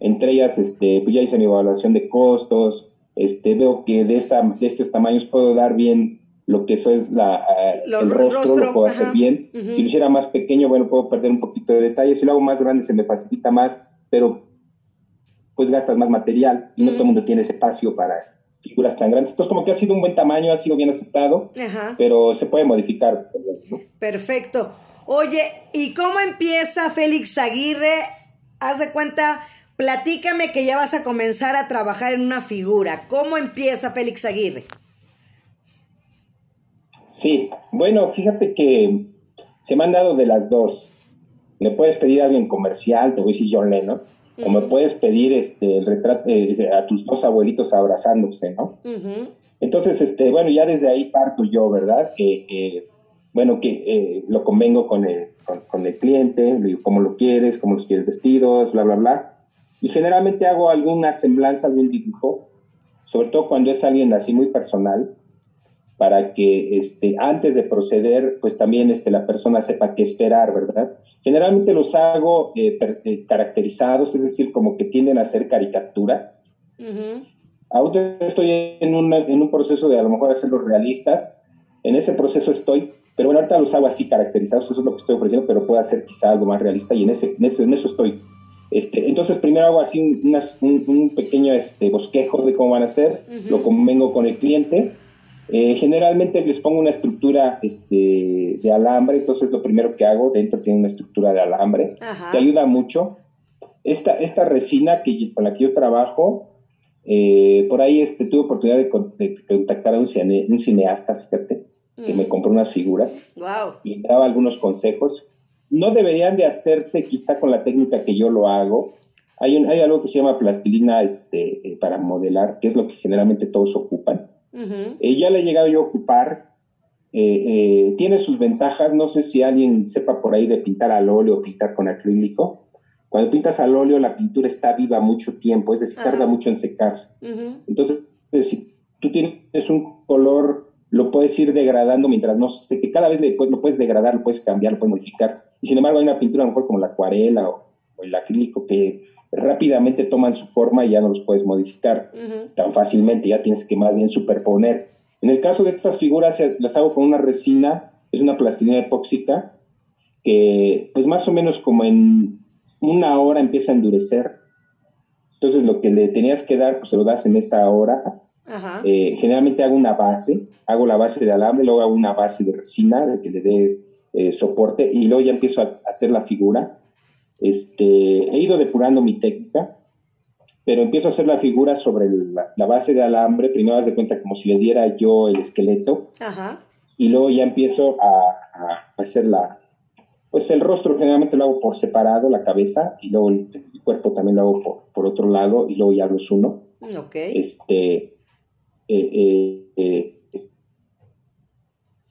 Entre ellas, este, pues ya hice mi evaluación de costos. Este, veo que de, esta, de estos tamaños puedo dar bien lo que eso es la, eh, el rostro, lo puedo hacer bien. Si lo hiciera más pequeño, bueno, puedo perder un poquito de detalle. Si lo hago más grande, se me facilita más, pero pues gastas más material y no todo el mundo tiene ese espacio para, figuras tan grandes. Entonces, como que ha sido un buen tamaño, ha sido bien aceptado, pero se puede modificar. Perfecto. Oye, ¿y cómo empieza Félix Aguirre? Haz de cuenta, platícame que ya vas a comenzar a trabajar en una figura. ¿Cómo empieza Félix Aguirre? Sí, bueno, fíjate que se me han dado de las dos. Le puedes pedir a alguien comercial, te voy a decir John Lennon, o me puedes pedir este, el retrato eh, a tus dos abuelitos abrazándose, ¿no? Entonces, este, bueno, ya desde ahí parto yo, ¿verdad? Que, bueno, que eh, lo convengo con el, con, el cliente, le digo cómo lo quieres, cómo los quieres vestidos, bla, bla, bla. Y generalmente hago alguna semblanza, algún dibujo, sobre todo cuando es alguien así muy personal, para que este, antes de proceder, pues también este, la persona sepa qué esperar, ¿verdad? Generalmente los hago eh, eh, caracterizados, es decir, como que tienden a ser caricatura. Aún estoy en, en, un proceso de a lo mejor hacerlos realistas. En ese proceso estoy, pero bueno, ahorita los hago así caracterizados, eso es lo que estoy ofreciendo, pero puedo hacer quizá algo más realista y en, ese, en, ese, en eso estoy. Este, entonces, primero hago así un, un, pequeño este, bosquejo de cómo van a ser, lo convengo con el cliente eh, generalmente les pongo una estructura este, de alambre, entonces lo primero que hago, dentro tiene una estructura de alambre, te ayuda mucho. Esta, esta resina que, con la que yo trabajo, eh, por ahí este, tuve oportunidad de, contactar a un, cineasta, fíjate, que me mm. compró unas figuras y me daba algunos consejos. No deberían de hacerse quizá con la técnica que yo lo hago. Hay, un, hay algo que se llama plastilina este, eh, para modelar, que es lo que generalmente todos ocupan eh, ya le he llegado yo a ocupar. Eh, eh, tiene sus ventajas, no sé si alguien sepa por ahí de pintar al óleo o pintar con acrílico. Cuando pintas al óleo la pintura está viva mucho tiempo, es decir, tarda mucho en secarse. Entonces, si tú tienes un color, lo puedes ir degradando mientras no se seque. Cada vez lo puedes degradar, lo puedes cambiar, lo puedes modificar. Y sin embargo hay una pintura a lo mejor como la acuarela o el acrílico que rápidamente toman su forma y ya no los puedes modificar tan fácilmente, ya tienes que más bien superponer. En el caso de estas figuras las hago con una resina es una plastilina epóxica que pues más o menos como en una hora empieza a endurecer. Entonces lo que le tenías que dar, pues se lo das en esa hora. Eh, generalmente hago una base, hago la base de alambre, luego hago una base de resina de que le dé eh, soporte y luego ya empiezo a hacer la figura. Este, he ido depurando mi técnica, pero empiezo a hacer la figura sobre la, base de alambre, primero das de cuenta como si le diera yo el esqueleto, y luego ya empiezo a, hacer la, pues el rostro. Generalmente lo hago por separado, la cabeza, y luego el, cuerpo también lo hago por, otro lado, y luego ya los uno. Este, eh, eh, eh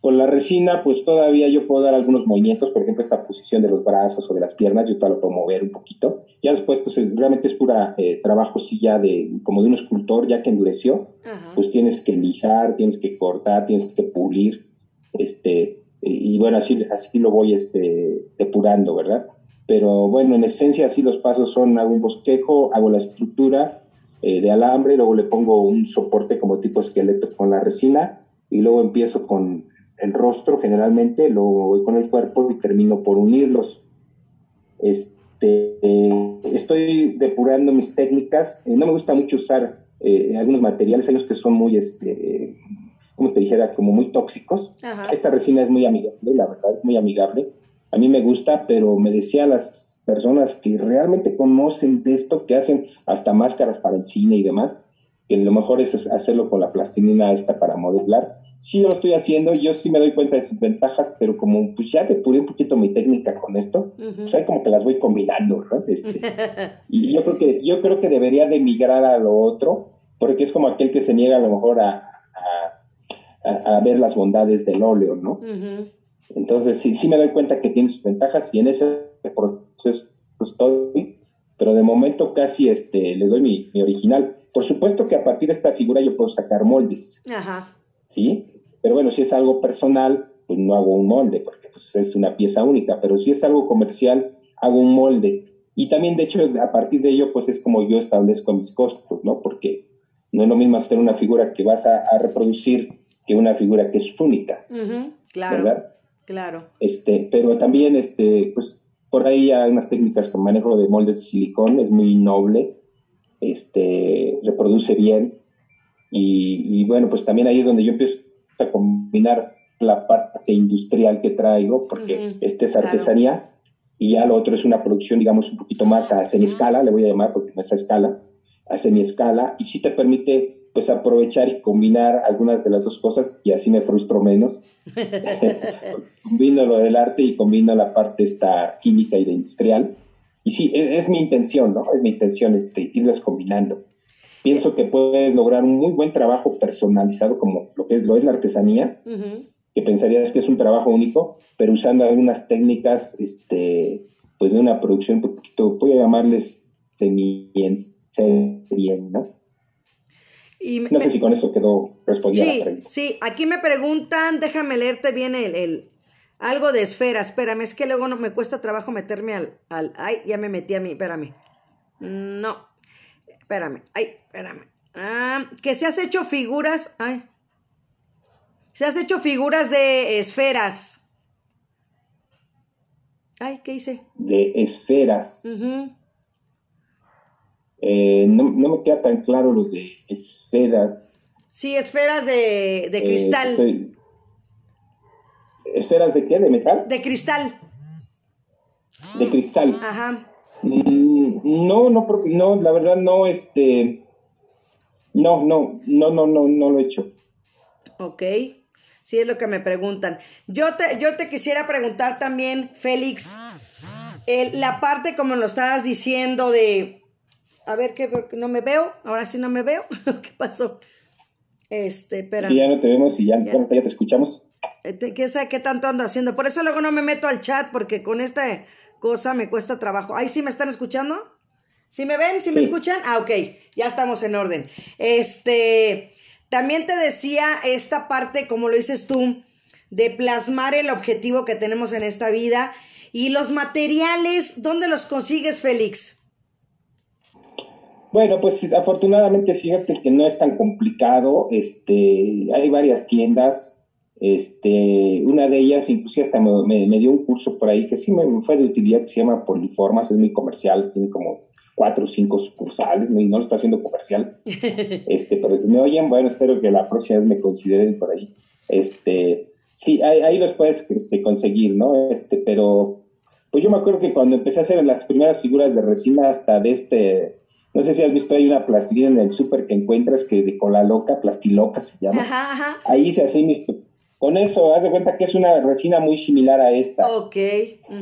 con la resina, pues todavía yo puedo dar algunos movimientos, por ejemplo, esta posición de los brazos o de las piernas, yo todavía lo puedo mover un poquito. Ya después, pues realmente es pura eh, trabajo, sí, ya de, como de un escultor, ya que endureció, pues tienes que lijar, tienes que cortar, tienes que pulir, este, y, bueno, así, así lo voy este, depurando, ¿verdad? Pero bueno, en esencia, así los pasos son, hago un bosquejo, hago la estructura eh, de alambre, luego le pongo un soporte como tipo esqueleto con la resina, y luego empiezo con el rostro generalmente, lo voy con el cuerpo y termino por unirlos. Este, estoy depurando mis técnicas. Eh, no me gusta mucho usar eh, algunos materiales, hay unos que son muy, este, como te dijera, como muy tóxicos. Esta resina es muy amigable, la verdad, es muy amigable. A mí me gusta, pero me decía las personas que realmente conocen de esto, que hacen hasta máscaras para el cine y demás, que lo mejor es hacerlo con la plastilina esta para modelar sí lo estoy haciendo, yo sí me doy cuenta de sus ventajas, pero como pues ya depuré un poquito mi técnica con esto, pues ahí como que las voy combinando, ¿verdad? Este, y yo creo que yo creo que debería de migrar a lo otro, porque es como aquel que se niega a lo mejor a, a, ver las bondades del óleo, ¿no? Entonces sí, sí me doy cuenta que tiene sus ventajas y en ese proceso estoy, pero de momento casi este, les doy mi, mi original. Por supuesto que a partir de esta figura yo puedo sacar moldes. Ajá. ¿Sí? Pero bueno, si es algo personal, pues no hago un molde, porque pues, es una pieza única, pero si es algo comercial, hago un molde. Y también, de hecho, a partir de ello, pues es como yo establezco mis costos, ¿no? Porque no es lo mismo hacer una figura que vas a, reproducir que una figura que es única. claro. ¿Verdad? Claro. Este, pero también, este, pues, por ahí hay unas técnicas con manejo de moldes de silicón, es muy noble, este, reproduce bien. Y, y bueno, pues también ahí es donde yo empiezo combinar la parte industrial que traigo, porque este es artesanía, y ya lo otro es una producción, digamos, un poquito más a semi-escala, le voy a llamar porque no es a escala, a semi-escala, y sí te permite pues aprovechar y combinar algunas de las dos cosas y así me frustro menos. combino lo del arte y combino la parte esta química y de industrial. Y sí, es, es mi intención, ¿no? Es mi intención este, irlas combinando pienso que puedes lograr un muy buen trabajo personalizado como lo que es, lo es la artesanía, que pensarías que es un trabajo único, pero usando algunas técnicas, este, pues de una producción un poquito, voy a llamarles semi ¿no? no sé si con eso quedó respondida sí, la pregunta. Sí, aquí me preguntan, déjame leerte bien el, el, algo de esfera, espérame, es que luego no me cuesta trabajo meterme al, al, ay, ya me metí a mí, espérame. No, espérame, ay, espérame. Ah, que se has hecho figuras, ay. Se has hecho figuras de esferas. Ay, ¿qué hice? De esferas. Eh, no, me queda tan claro lo de esferas. Sí, esferas de, de eh, cristal. ¿Esferas de qué? ¿De metal? De cristal. De cristal. Ajá. Mm, no, no, no, la verdad no, este, no, no, no, no, no, no lo he hecho. Ok, sí es lo que me preguntan. Yo te, yo te quisiera preguntar también, Félix, la parte como lo estabas diciendo de, a ver, que no me veo, ahora sí no me veo, ¿qué pasó? Este, espera. Sí, ya no te vemos y ya, ya. te escuchamos. Eh, ¿Qué, ¿Qué tanto ando haciendo? Por eso luego no me meto al chat, porque con este cosa me cuesta trabajo. ¿Ahí sí me están escuchando? ¿Sí me ven? ¿Sí, me escuchan? Ah, ok, ya estamos en orden. Este, también te decía esta parte, como lo dices tú, de plasmar el objetivo que tenemos en esta vida y los materiales, ¿dónde los consigues, Félix? Bueno, pues afortunadamente fíjate que no es tan complicado. Este, hay varias tiendas Este, una de ellas, inclusive hasta me, dio un curso por ahí que sí me fue de utilidad, que se llama Poliformas, es muy comercial, tiene como cuatro o cinco sucursales, y no lo está haciendo comercial. Este, pero si me oyen, bueno, espero que la próxima vez me consideren por ahí. Este, sí, ahí, los puedes este, conseguir, ¿no? Este, pero, pues yo me acuerdo que cuando empecé a hacer las primeras figuras de resina hasta de este, no sé si has visto, hay una plastilina en el súper que encuentras que de cola loca, plastiloca se llama. Ajá, ajá, Ahí se hace mis con eso, haz de cuenta que es una resina muy similar a esta. Ok.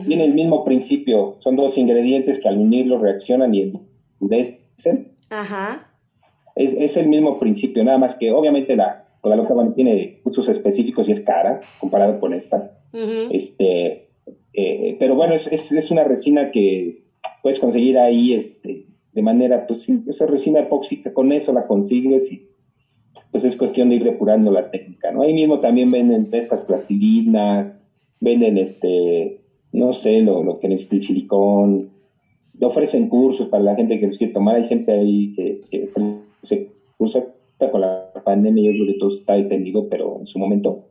Tiene el mismo principio. Son dos ingredientes que al unirlos reaccionan y endurecen. Ajá. Es, es, el mismo principio, nada más que obviamente la la loca tiene usos específicos y es cara comparado con esta. Este, eh, pero bueno, es, es, es, una resina que puedes conseguir ahí este, de manera, pues sí, esa resina epóxica, con eso la consigues y pues es cuestión de ir depurando la técnica, ¿no? Ahí mismo también venden estas plastilinas, venden este, no sé, lo, lo que necesita el silicón, ofrecen cursos para la gente que los quiere tomar, hay gente ahí que, que ofrece cursos con la pandemia, yo creo que todo está detenido, pero en su momento,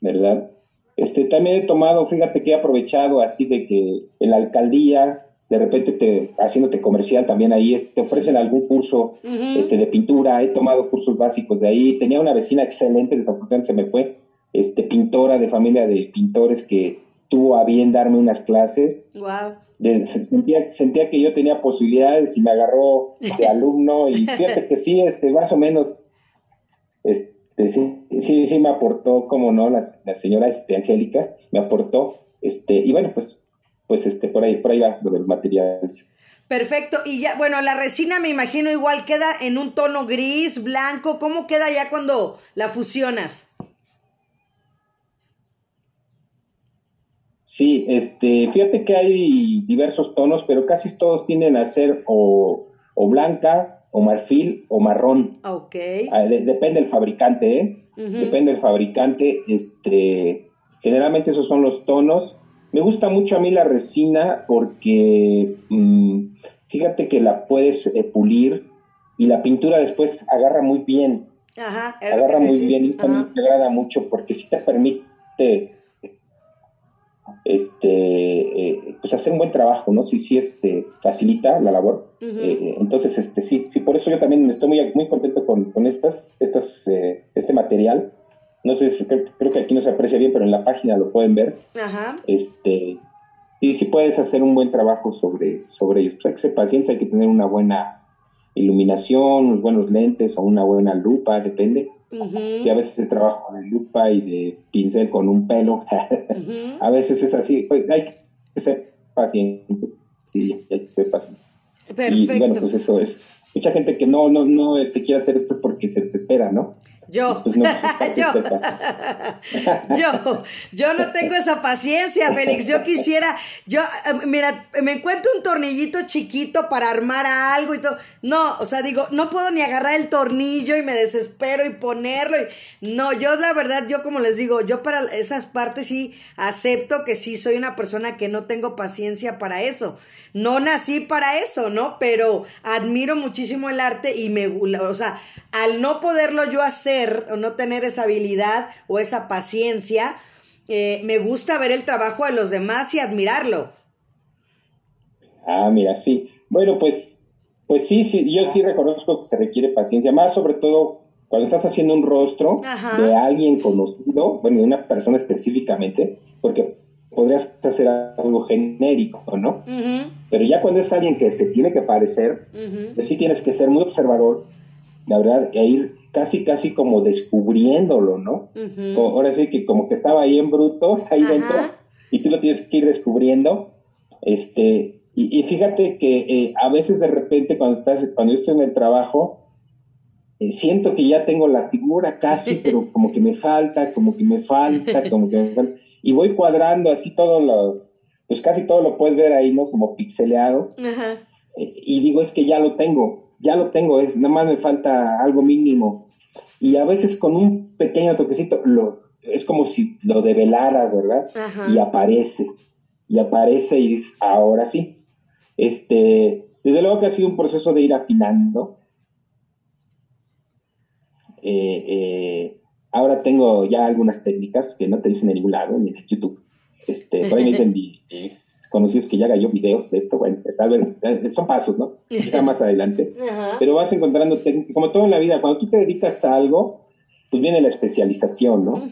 ¿verdad? Este, también he tomado, fíjate que he aprovechado así de que en la alcaldía de repente te, haciéndote comercial también ahí te ofrecen algún curso este, de pintura, he tomado cursos básicos de ahí, tenía una vecina excelente, desafortunadamente se me fue, este, pintora de familia de pintores que tuvo a bien darme unas clases. Wow. sentía, sentía que yo tenía posibilidades y me agarró de alumno y fíjate que sí, este, más o menos, este, sí, sí, sí me aportó, como no, la, la señora este, Angélica me aportó, este, y bueno, pues pues este, por ahí, por ahí va lo del material. Perfecto. Y ya, bueno, la resina me imagino igual queda en un tono gris, blanco. ¿Cómo queda ya cuando la fusionas? Sí, este, fíjate que hay diversos tonos, pero casi todos tienden a ser o, blanca, o marfil, o marrón. Ok. Ah, depende del fabricante, ¿eh? Depende del fabricante. Este, generalmente esos son los tonos. Me gusta mucho a mí la resina porque mm, fíjate que la puedes eh, pulir y la pintura después agarra muy bien. Ajá, agarra muy bien y me agrada mucho porque sí te permite este eh, pues hacer un buen trabajo, ¿no? Sí, sí, este, facilita la labor. Eh, entonces, este, sí, sí, por eso yo también estoy muy, muy contento con, con estas, estas, este material no sé, creo, que aquí no se aprecia bien, pero en la página lo pueden ver. Ajá. Este, y si puedes hacer un buen trabajo sobre, sobre ellos. Pues hay que ser paciente, hay que tener una buena iluminación, unos buenos lentes o una buena lupa, depende. Si a veces el trabajo de lupa y de pincel con un pelo, a veces es así. Pues hay que ser pacientes. Sí, hay que ser pacientes. Perfecto. Y bueno, pues eso es. Mucha gente que no, no, no este, quiere hacer esto porque se desespera, ¿no? Yo, pues pues yo, yo, yo no tengo esa paciencia, Félix. Yo quisiera, yo, eh, mira, me encuentro un tornillito chiquito para armar algo y todo. No, o sea, digo, no puedo ni agarrar el tornillo y me desespero y ponerlo. Y... No, yo la verdad, yo como les digo, yo para esas partes sí acepto que sí soy una persona que no tengo paciencia para eso. No nací para eso, ¿no? Pero admiro muchísimo el arte y me, o sea, al no poderlo yo hacer o no tener esa habilidad o esa paciencia, eh, me gusta ver el trabajo de los demás y admirarlo. Ah, mira, sí. Bueno, pues, pues sí, sí, yo sí reconozco que se requiere paciencia, más sobre todo cuando estás haciendo un rostro de alguien conocido, bueno, de una persona específicamente, porque podrías hacer algo genérico, ¿no? Pero ya cuando es alguien que se tiene que parecer, pues sí tienes que ser muy observador la verdad, e ir casi, casi como descubriéndolo, ¿no? ahora sí que como que estaba ahí en bruto, ahí dentro, y tú lo tienes que ir descubriendo. Este, y, fíjate que eh, a veces de repente cuando estás, cuando yo estoy en el trabajo, eh, siento que ya tengo la figura casi, pero como que me falta, como que me falta, como que me falta. Y voy cuadrando así todo lo, pues casi todo lo puedes ver ahí, ¿no? Como pixeleado. Eh, y digo, es que ya lo tengo ya lo tengo, es, nada más me falta algo mínimo. Y a veces con un pequeño toquecito, lo, es como si lo develaras, ¿verdad? Y aparece, y aparece y ahora sí. Este, desde luego que ha sido un proceso de ir afinando. Eh, eh, ahora tengo ya algunas técnicas que no te dicen en ningún lado, ni en YouTube. Este, por ahí me dicen mis conocidos que ya haga yo videos de esto, bueno, tal vez eh, son pasos, ¿no? Quizá más adelante. Pero vas encontrando como todo en la vida, cuando tú te dedicas a algo, pues viene la especialización, ¿no?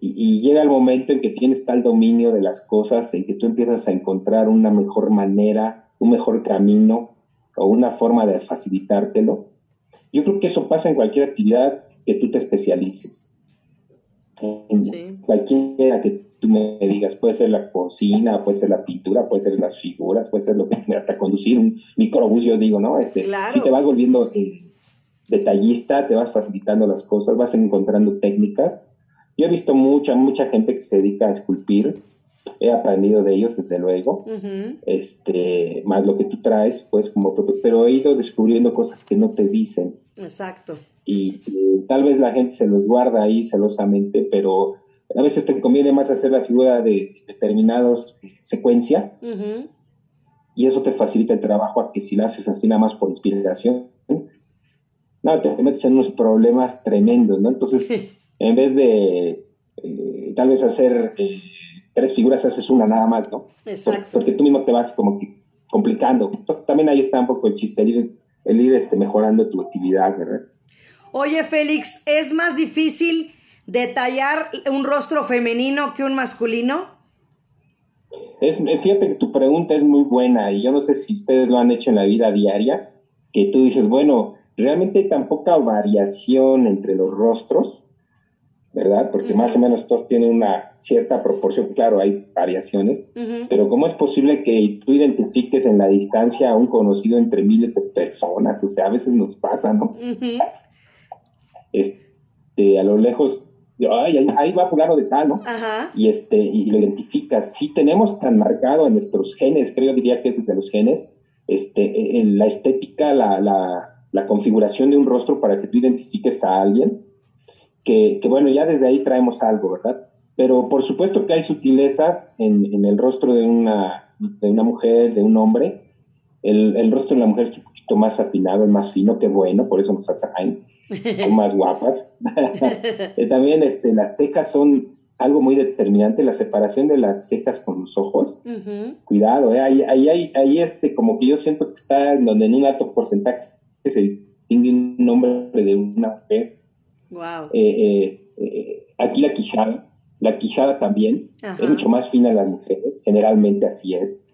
y, llega el momento en que tienes tal dominio de las cosas, en que tú empiezas a encontrar una mejor manera, un mejor camino o una forma de facilitártelo. Yo creo que eso pasa en cualquier actividad que tú te especialices. En cualquiera que tú me digas, puede ser la cocina, puede ser la pintura, puede ser las figuras, puede ser lo que hasta conducir un microbús, yo digo, ¿no? Este, Si te vas volviendo eh, detallista, te vas facilitando las cosas, vas encontrando técnicas. Yo he visto mucha, mucha gente que se dedica a esculpir, he aprendido de ellos desde luego, este, más lo que tú traes, pues como, pero he ido descubriendo cosas que no te dicen. Exacto. Y, tal vez la gente se los guarda ahí celosamente, pero a veces te conviene más hacer la figura de determinados secuencia y eso te facilita el trabajo a que si la haces así nada más por inspiración, no, te metes en unos problemas tremendos, ¿no? Entonces, en vez de eh, tal vez hacer eh, tres figuras, haces una nada más, ¿no? Exacto. porque tú mismo te vas como que complicando. Entonces, también ahí está un poco el chiste, el ir, el ir este, mejorando tu actividad, ¿verdad? Oye, Félix, ¿es más difícil detallar un rostro femenino que un masculino? Es, fíjate que tu pregunta es muy buena y yo no sé si ustedes lo han hecho en la vida diaria, que tú dices, bueno, realmente hay tan poca variación entre los rostros, ¿verdad? Porque más o menos todos tienen una cierta proporción, claro, hay variaciones, pero ¿cómo es posible que tú identifiques en la distancia a un conocido entre miles de personas? O sea, a veces nos pasa, ¿no? Este, a lo lejos, ay, ahí, va fulano de tal, ¿no? Y, este, y lo identificas. Si tenemos tan marcado en nuestros genes, creo diría que es desde los genes, este, en la estética, la, la la configuración de un rostro para que tú identifiques a alguien, que, bueno, ya desde ahí traemos algo, ¿verdad? Pero por supuesto que hay sutilezas en, el rostro de una, de una mujer, de un hombre. El, rostro de la mujer es un poquito más afinado, es más fino, que bueno, por eso nos atraen, son más guapas. Eh, también este, las cejas son algo muy determinante, la separación de las cejas con los ojos. Cuidado, ¿eh? ahí, ahí, ahí, este, como que yo siento que está en donde en un alto porcentaje se distingue un nombre de una mujer. Wow. Eh, eh, eh, aquí la quijada, la quijada también es mucho más fina en las mujeres, generalmente así es,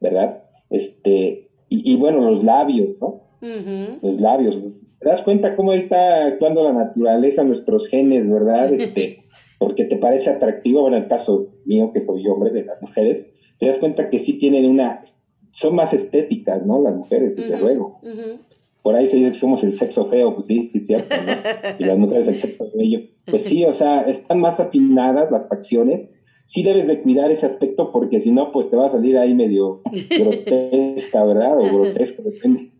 ¿verdad? Este, y, bueno, los labios, ¿no? Los labios. ¿Te das cuenta cómo está actuando la naturaleza, nuestros genes, ¿verdad? Este, porque te parece atractivo, bueno, en el caso mío, que soy hombre de las mujeres, te das cuenta que sí tienen una, son más estéticas, ¿no? Las mujeres, desde luego por ahí se dice que somos el sexo feo, pues sí, sí, cierto, ¿no? Y las mujeres el sexo bello. Pues sí, o sea, están más afinadas las facciones. Sí debes de cuidar ese aspecto porque si no, pues te va a salir ahí medio grotesca, ¿verdad? O grotesco, depende.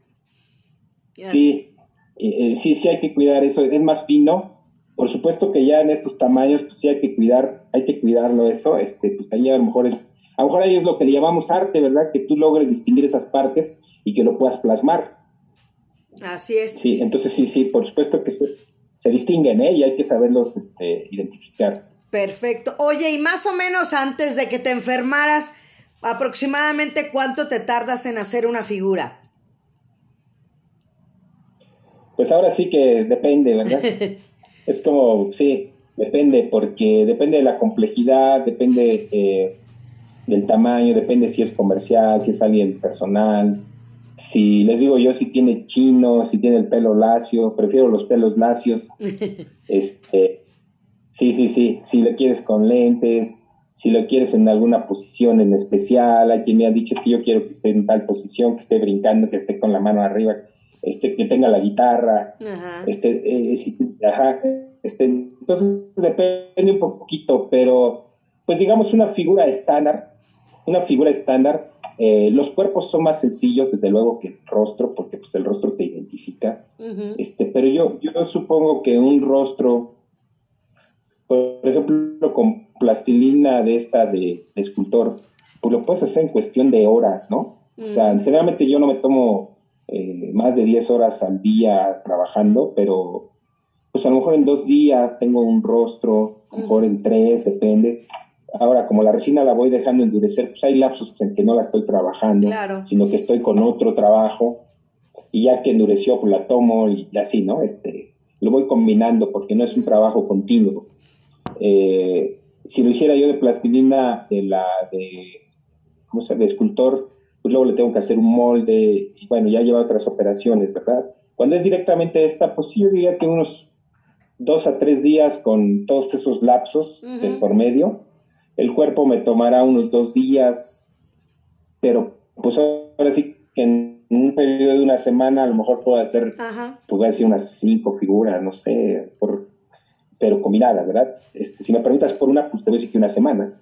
Sí, sí, sí hay que cuidar eso. Es más fino. Por supuesto que ya en estos tamaños, pues sí hay que cuidar, hay que cuidarlo eso. Este, pues ahí a lo mejor es, a lo mejor ahí es lo que le llamamos arte, ¿verdad? Que tú logres distinguir esas partes y que lo puedas plasmar. Así es. Sí, entonces sí, sí, por supuesto que se, distinguen, ¿eh? Y hay que saberlos este, identificar. Perfecto. Oye, y más o menos antes de que te enfermaras, aproximadamente cuánto te tardas en hacer una figura? Pues ahora sí que depende, ¿verdad? es como, sí, depende, porque depende de la complejidad, depende eh, del tamaño, depende si es comercial, si es alguien personal, si les digo yo, si tiene chino, si tiene el pelo lacio, prefiero los pelos lacios. este, sí, sí, sí, si lo quieres con lentes, si lo quieres en alguna posición en especial, hay quien me ha dicho es que yo quiero que esté en tal posición, que esté brincando, que esté con la mano arriba, este, que tenga la guitarra, este, eh, ajá, este, entonces depende un poquito, pero pues digamos una figura estándar, una figura estándar eh, los cuerpos son más sencillos, desde luego, que el rostro, porque pues, el rostro te identifica. este, pero yo, yo supongo que un rostro, por ejemplo, con plastilina de esta de, escultor, pues lo puedes hacer en cuestión de horas, ¿no? O sea, generalmente yo no me tomo eh, más de 10 horas al día trabajando, pero pues a lo mejor en dos días tengo un rostro, a lo mejor en tres, depende. Ahora, como la resina la voy dejando endurecer, pues hay lapsos en que no la estoy trabajando, sino que estoy con otro trabajo y ya que endureció, pues la tomo y así, ¿no? Este, lo voy combinando porque no es un trabajo continuo. Eh, si lo hiciera yo de plastilina de la de, ¿cómo se de escultor, pues luego le tengo que hacer un molde y bueno, ya lleva otras operaciones, ¿verdad? Cuando es directamente esta, pues sí, yo diría que unos dos a tres días con todos esos lapsos por medio. El cuerpo me tomará unos dos días, pero pues ahora sí que en un periodo de una semana a lo mejor puedo hacer, pues voy a decir unas cinco figuras, no sé, por, pero combinadas, ¿verdad? Este, si me preguntas por una, pues te voy a decir que una semana.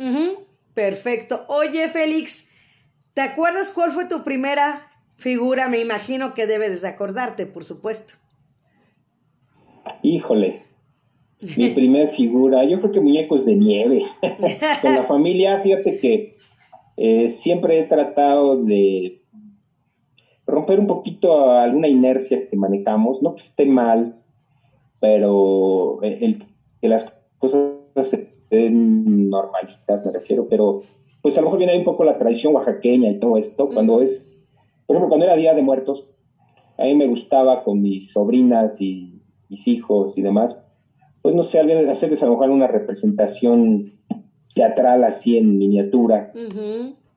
Perfecto. Oye, Félix, ¿te acuerdas cuál fue tu primera figura? Me imagino que debes de acordarte, por supuesto. Híjole, mi primer figura, yo creo que muñecos de nieve. Con la familia, fíjate que eh, siempre he tratado de romper un poquito alguna inercia que manejamos, no que esté mal, pero el, que las cosas estén normalitas, me refiero, pero pues a lo mejor viene ahí un poco la tradición oaxaqueña y todo esto, cuando es, por ejemplo, cuando era Día de Muertos, a mí me gustaba con mis sobrinas y mis hijos y demás, pues no sé, alguien hacerles a lo mejor una representación teatral así en miniatura,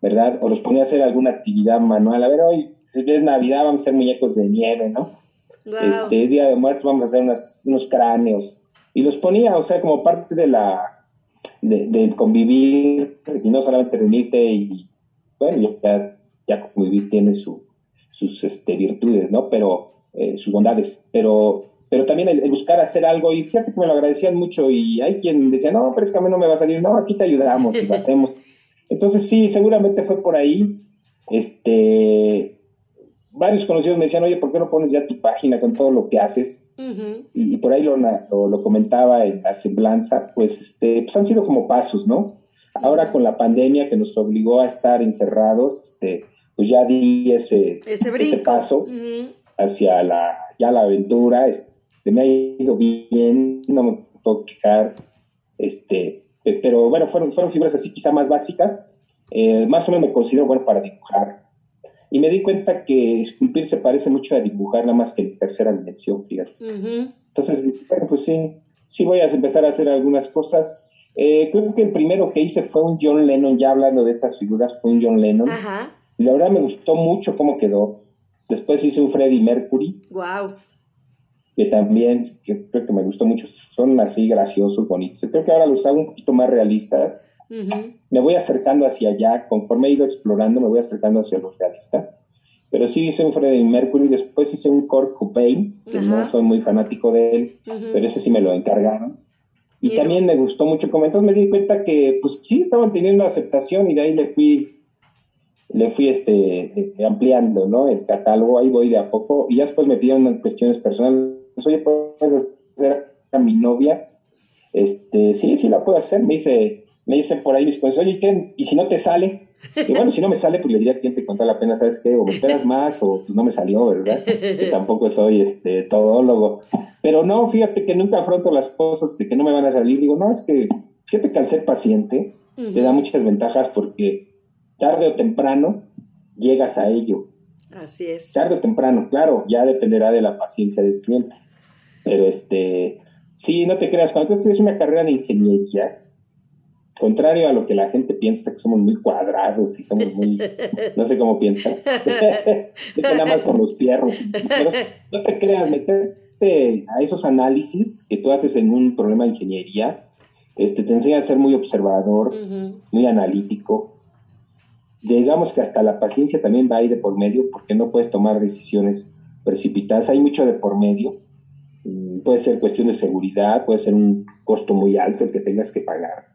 ¿verdad? O los ponía a hacer alguna actividad manual. A ver, hoy es Navidad, vamos a hacer muñecos de nieve, ¿no? Este, es Día de Muertos, vamos a hacer unos cráneos. Y los ponía, o sea, como parte de la, del convivir, y no solamente reunirte y, bueno, ya, ya convivir tiene su, sus este, virtudes, ¿no? Pero, eh, sus bondades, pero pero también el, buscar hacer algo, y fíjate que me lo agradecían mucho, y hay quien decía, no, pero es que a mí no me va a salir, no, aquí te ayudamos y lo hacemos. Entonces sí, seguramente fue por ahí. Este, varios conocidos me decían, oye, ¿por qué no pones ya tu página con todo lo que haces? y, por ahí lo, lo, comentaba en la semblanza, pues, este, pues han sido como pasos, ¿no? Ahora con la pandemia que nos obligó a estar encerrados, este, pues ya di ese, ese, paso hacia la, ya la aventura, este, me ha ido bien, no me puedo quejar, este, pero bueno, fueron, fueron figuras así quizá más básicas, eh, más o menos me considero bueno para dibujar. Y me di cuenta que esculpir se parece mucho a dibujar, nada más que en tercera dimensión, fíjate. Entonces, bueno, pues sí, sí voy a empezar a hacer algunas cosas. Eh, creo que el primero que hice fue un John Lennon, ya hablando de estas figuras, fue un John Lennon. Y la verdad me gustó mucho cómo quedó. Después hice un Freddie Mercury. Wow que también que creo que me gustó mucho, son así graciosos, bonitos. Creo que ahora los hago un poquito más realistas. Me voy acercando hacia allá, conforme he ido explorando, me voy acercando hacia los realistas. Pero sí hice un Freddie Mercury, después hice un Kurt Cobain, que no soy muy fanático de él, pero ese sí me lo encargaron. Y también me gustó mucho como entonces me di cuenta que pues sí estaban teniendo aceptación y de ahí le fui le fui este eh, ampliando, ¿no? El catálogo, ahí voy de a poco y ya después me pidieron cuestiones personales oye, ¿puedes hacer a mi novia? Este, sí, sí la puedo hacer. Me dice, me dicen por ahí mis pues, oye, ¿qué? ¿Y si no te sale? Y bueno, si no me sale, pues le diría al cliente con toda la pena, ¿sabes qué? O me esperas más, o pues no me salió, ¿verdad? Que tampoco soy este todólogo. Pero no, fíjate que nunca afronto las cosas de que no me van a salir. Digo, no, es que fíjate que al ser paciente te da muchas ventajas porque tarde o temprano llegas a ello. Así es. Tarde o temprano, claro, ya dependerá de la paciencia del cliente. Pero este, sí, no te creas, cuando tú estudias una carrera de ingeniería, contrario a lo que la gente piensa, que somos muy cuadrados y somos muy, no sé cómo piensan, nada más con los fierros. Pero no te creas, meterte a esos análisis que tú haces en un problema de ingeniería, este, te enseña a ser muy observador, muy analítico. Digamos que hasta la paciencia también va ahí de por medio, porque no puedes tomar decisiones precipitadas, hay mucho de por medio puede ser cuestión de seguridad, puede ser un costo muy alto el que tengas que pagar.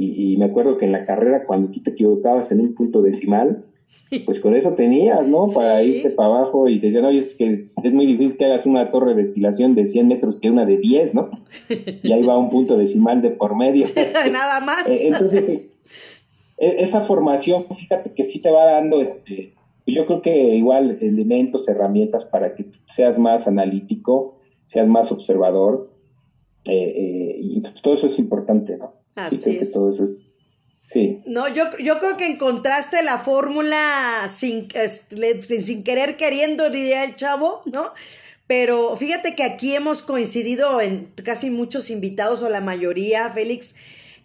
Y, me acuerdo que en la carrera, cuando tú te equivocabas en un punto decimal, pues con eso tenías, ¿no? Para irte para abajo y te decían, oye, es que es, muy difícil que hagas una torre de destilación de 100 metros que una de 10, ¿no? Y ahí va un punto decimal de por medio. Nada más. Eh, entonces, e, esa formación, fíjate que sí te va dando, este, yo creo que igual elementos, herramientas para que seas más analítico, seas más observador y pues todo eso es importante, ¿no? Así es. todo eso es Sí. No, yo, yo creo que encontraste la fórmula sin, sin querer queriendo, diría el chavo, ¿no? Pero fíjate que aquí hemos coincidido en casi muchos invitados o la mayoría, Félix,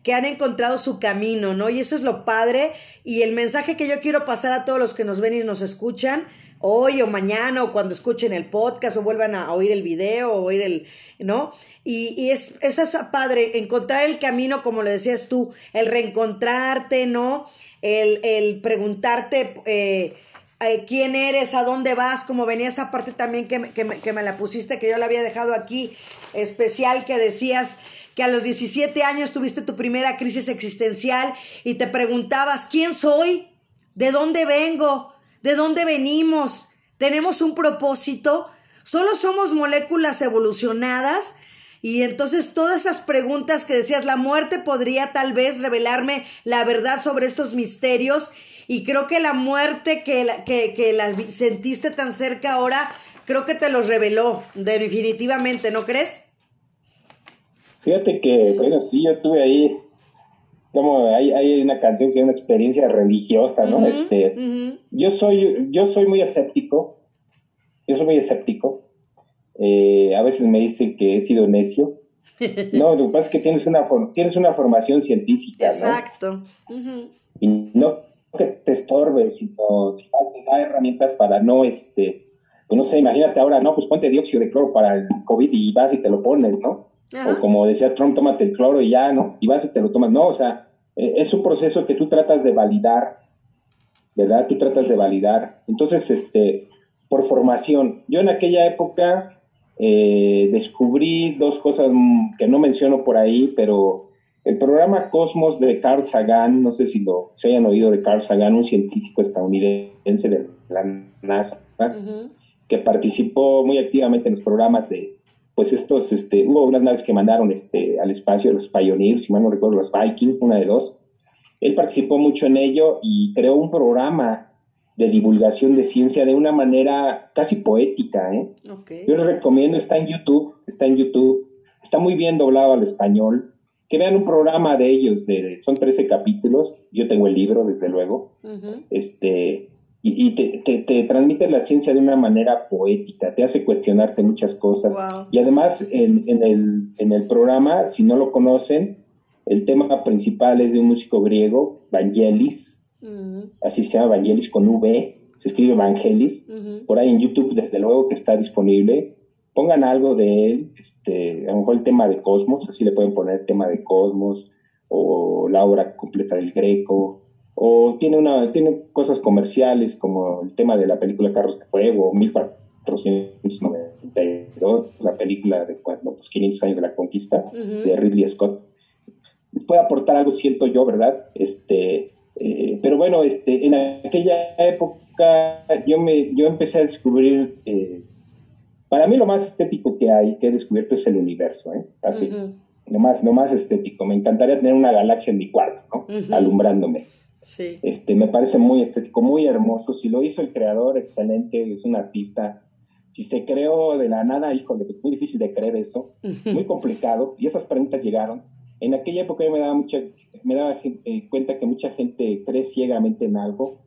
que han encontrado su camino, ¿no? Y eso es lo padre. Y el mensaje que yo quiero pasar a todos los que nos ven y nos escuchan, hoy o mañana o cuando escuchen el podcast o vuelvan a oír el video o oír el, ¿no? Y, y es, es padre, encontrar el camino, como lo decías tú, el reencontrarte, ¿no? El, el preguntarte eh, eh, quién eres, a dónde vas, como venía esa parte también que, que, que me la pusiste, que yo la había dejado aquí especial, que decías que a los 17 años tuviste tu primera crisis existencial y te preguntabas, ¿quién soy? ¿De dónde vengo? ¿De dónde venimos? ¿Tenemos un propósito? ¿Solo somos moléculas evolucionadas? Y entonces todas esas preguntas que decías, la muerte podría tal vez revelarme la verdad sobre estos misterios. Y creo que la muerte que la, que, que la sentiste tan cerca ahora, creo que te los reveló, definitivamente, ¿no crees? Fíjate que, bueno, sí, yo tuve ahí como hay, hay una canción que se llama experiencia religiosa, ¿no? este, Yo soy, yo soy muy escéptico, yo soy muy escéptico. Eh, a veces me dicen que he sido necio. No, lo que pasa es que tienes una, tienes una formación científica, Exacto. Y no que te estorbe, sino que te da herramientas para no, este, pues no sé, imagínate ahora, no, pues ponte dióxido de cloro para el COVID y vas y te lo pones, ¿no? O como decía Trump, tómate el cloro y ya, ¿no? Y vas y te lo tomas. No, o sea, eh, es un proceso que tú tratas de validar, ¿verdad? Tú tratas de validar. Entonces, este, por formación, yo en aquella época eh, descubrí dos cosas que no menciono por ahí, pero el programa Cosmos de Carl Sagan, no sé si lo se hayan oído de Carl Sagan, un científico estadounidense de la NASA, que participó muy activamente en los programas de pues estos, este, hubo unas naves que mandaron este, al espacio, los Pioneers, si mal no recuerdo, los Viking, una de dos. Él participó mucho en ello y creó un programa de divulgación de ciencia de una manera casi poética. ¿eh? Yo les recomiendo, está en YouTube, está en YouTube, está muy bien doblado al español. Que vean un programa de ellos, de, son 13 capítulos, yo tengo el libro, desde luego. este, y, te, te, transmite la ciencia de una manera poética, te hace cuestionarte muchas cosas. Y además en, en, el, en el programa, si no lo conocen, el tema principal es de un músico griego, Vangelis, así se llama Vangelis con V, se escribe Vangelis, por ahí en YouTube desde luego que está disponible. Pongan algo de él, este, a lo mejor el tema de Cosmos, así le pueden poner el tema de Cosmos, o la obra completa del Greco, o tiene una tiene cosas comerciales como el tema de la película Carros de Fuego 1492 la película de cuando, los 500 años de la conquista de Ridley Scott. Puede aportar algo siento yo verdad este eh, pero bueno este en aquella época yo me yo empecé a descubrir eh, para mí lo más estético que hay que he descubierto es el universo ¿eh? así lo más lo más estético. Me encantaría tener una galaxia en mi cuarto ¿no? alumbrándome este, me parece muy estético, muy hermoso. Si lo hizo el creador, excelente, es un artista. Si se creó de la nada, híjole, pues muy difícil de creer eso, muy complicado. Y esas preguntas llegaron. En aquella época yo me daba, mucha, me daba eh, cuenta que mucha gente cree ciegamente en algo.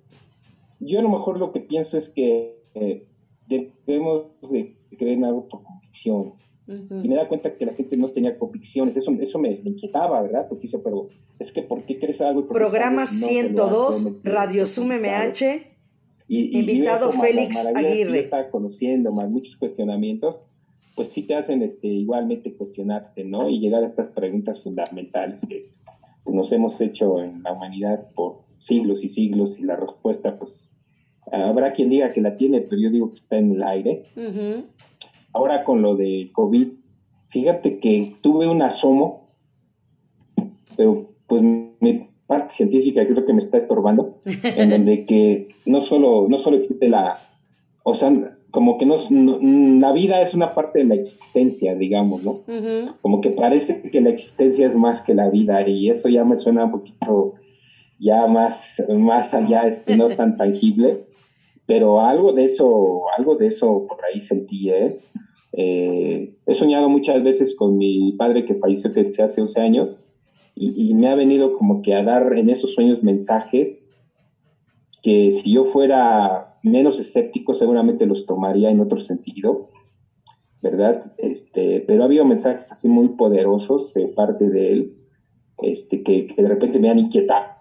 Yo a lo mejor lo que pienso es que eh, debemos de creer en algo por convicción. Y me da cuenta que la gente no tenía convicciones. Eso, eso me, inquietaba, ¿verdad? Porque dice, pero es que ¿por qué crees algo? Programa 102, Radio Zoom MH. Y, invitado Félix Aguirre. Que está conociendo, más muchos cuestionamientos, pues sí te hacen este, igualmente cuestionarte, ¿no? Y llegar a estas preguntas fundamentales que nos hemos hecho en la humanidad por siglos y siglos y la respuesta, pues, habrá quien diga que la tiene, pero yo digo que está en el aire ahora con lo de COVID, fíjate que tuve un asomo, pero pues mi parte científica creo que me está estorbando, en donde que no solo, no solo existe la, o sea, como que no, la vida es una parte de la existencia, digamos, ¿no? Como que parece que la existencia es más que la vida y eso ya me suena un poquito ya más, más allá, este, no tan tangible, pero algo de eso, algo de eso por ahí sentí, ¿eh? He soñado muchas veces con mi padre que falleció desde hace 11 años y, me ha venido como que a dar en esos sueños mensajes que si yo fuera menos escéptico seguramente los tomaría en otro sentido, ¿verdad? Este, pero ha habido mensajes así muy poderosos de parte de él, este, que de repente me han inquietado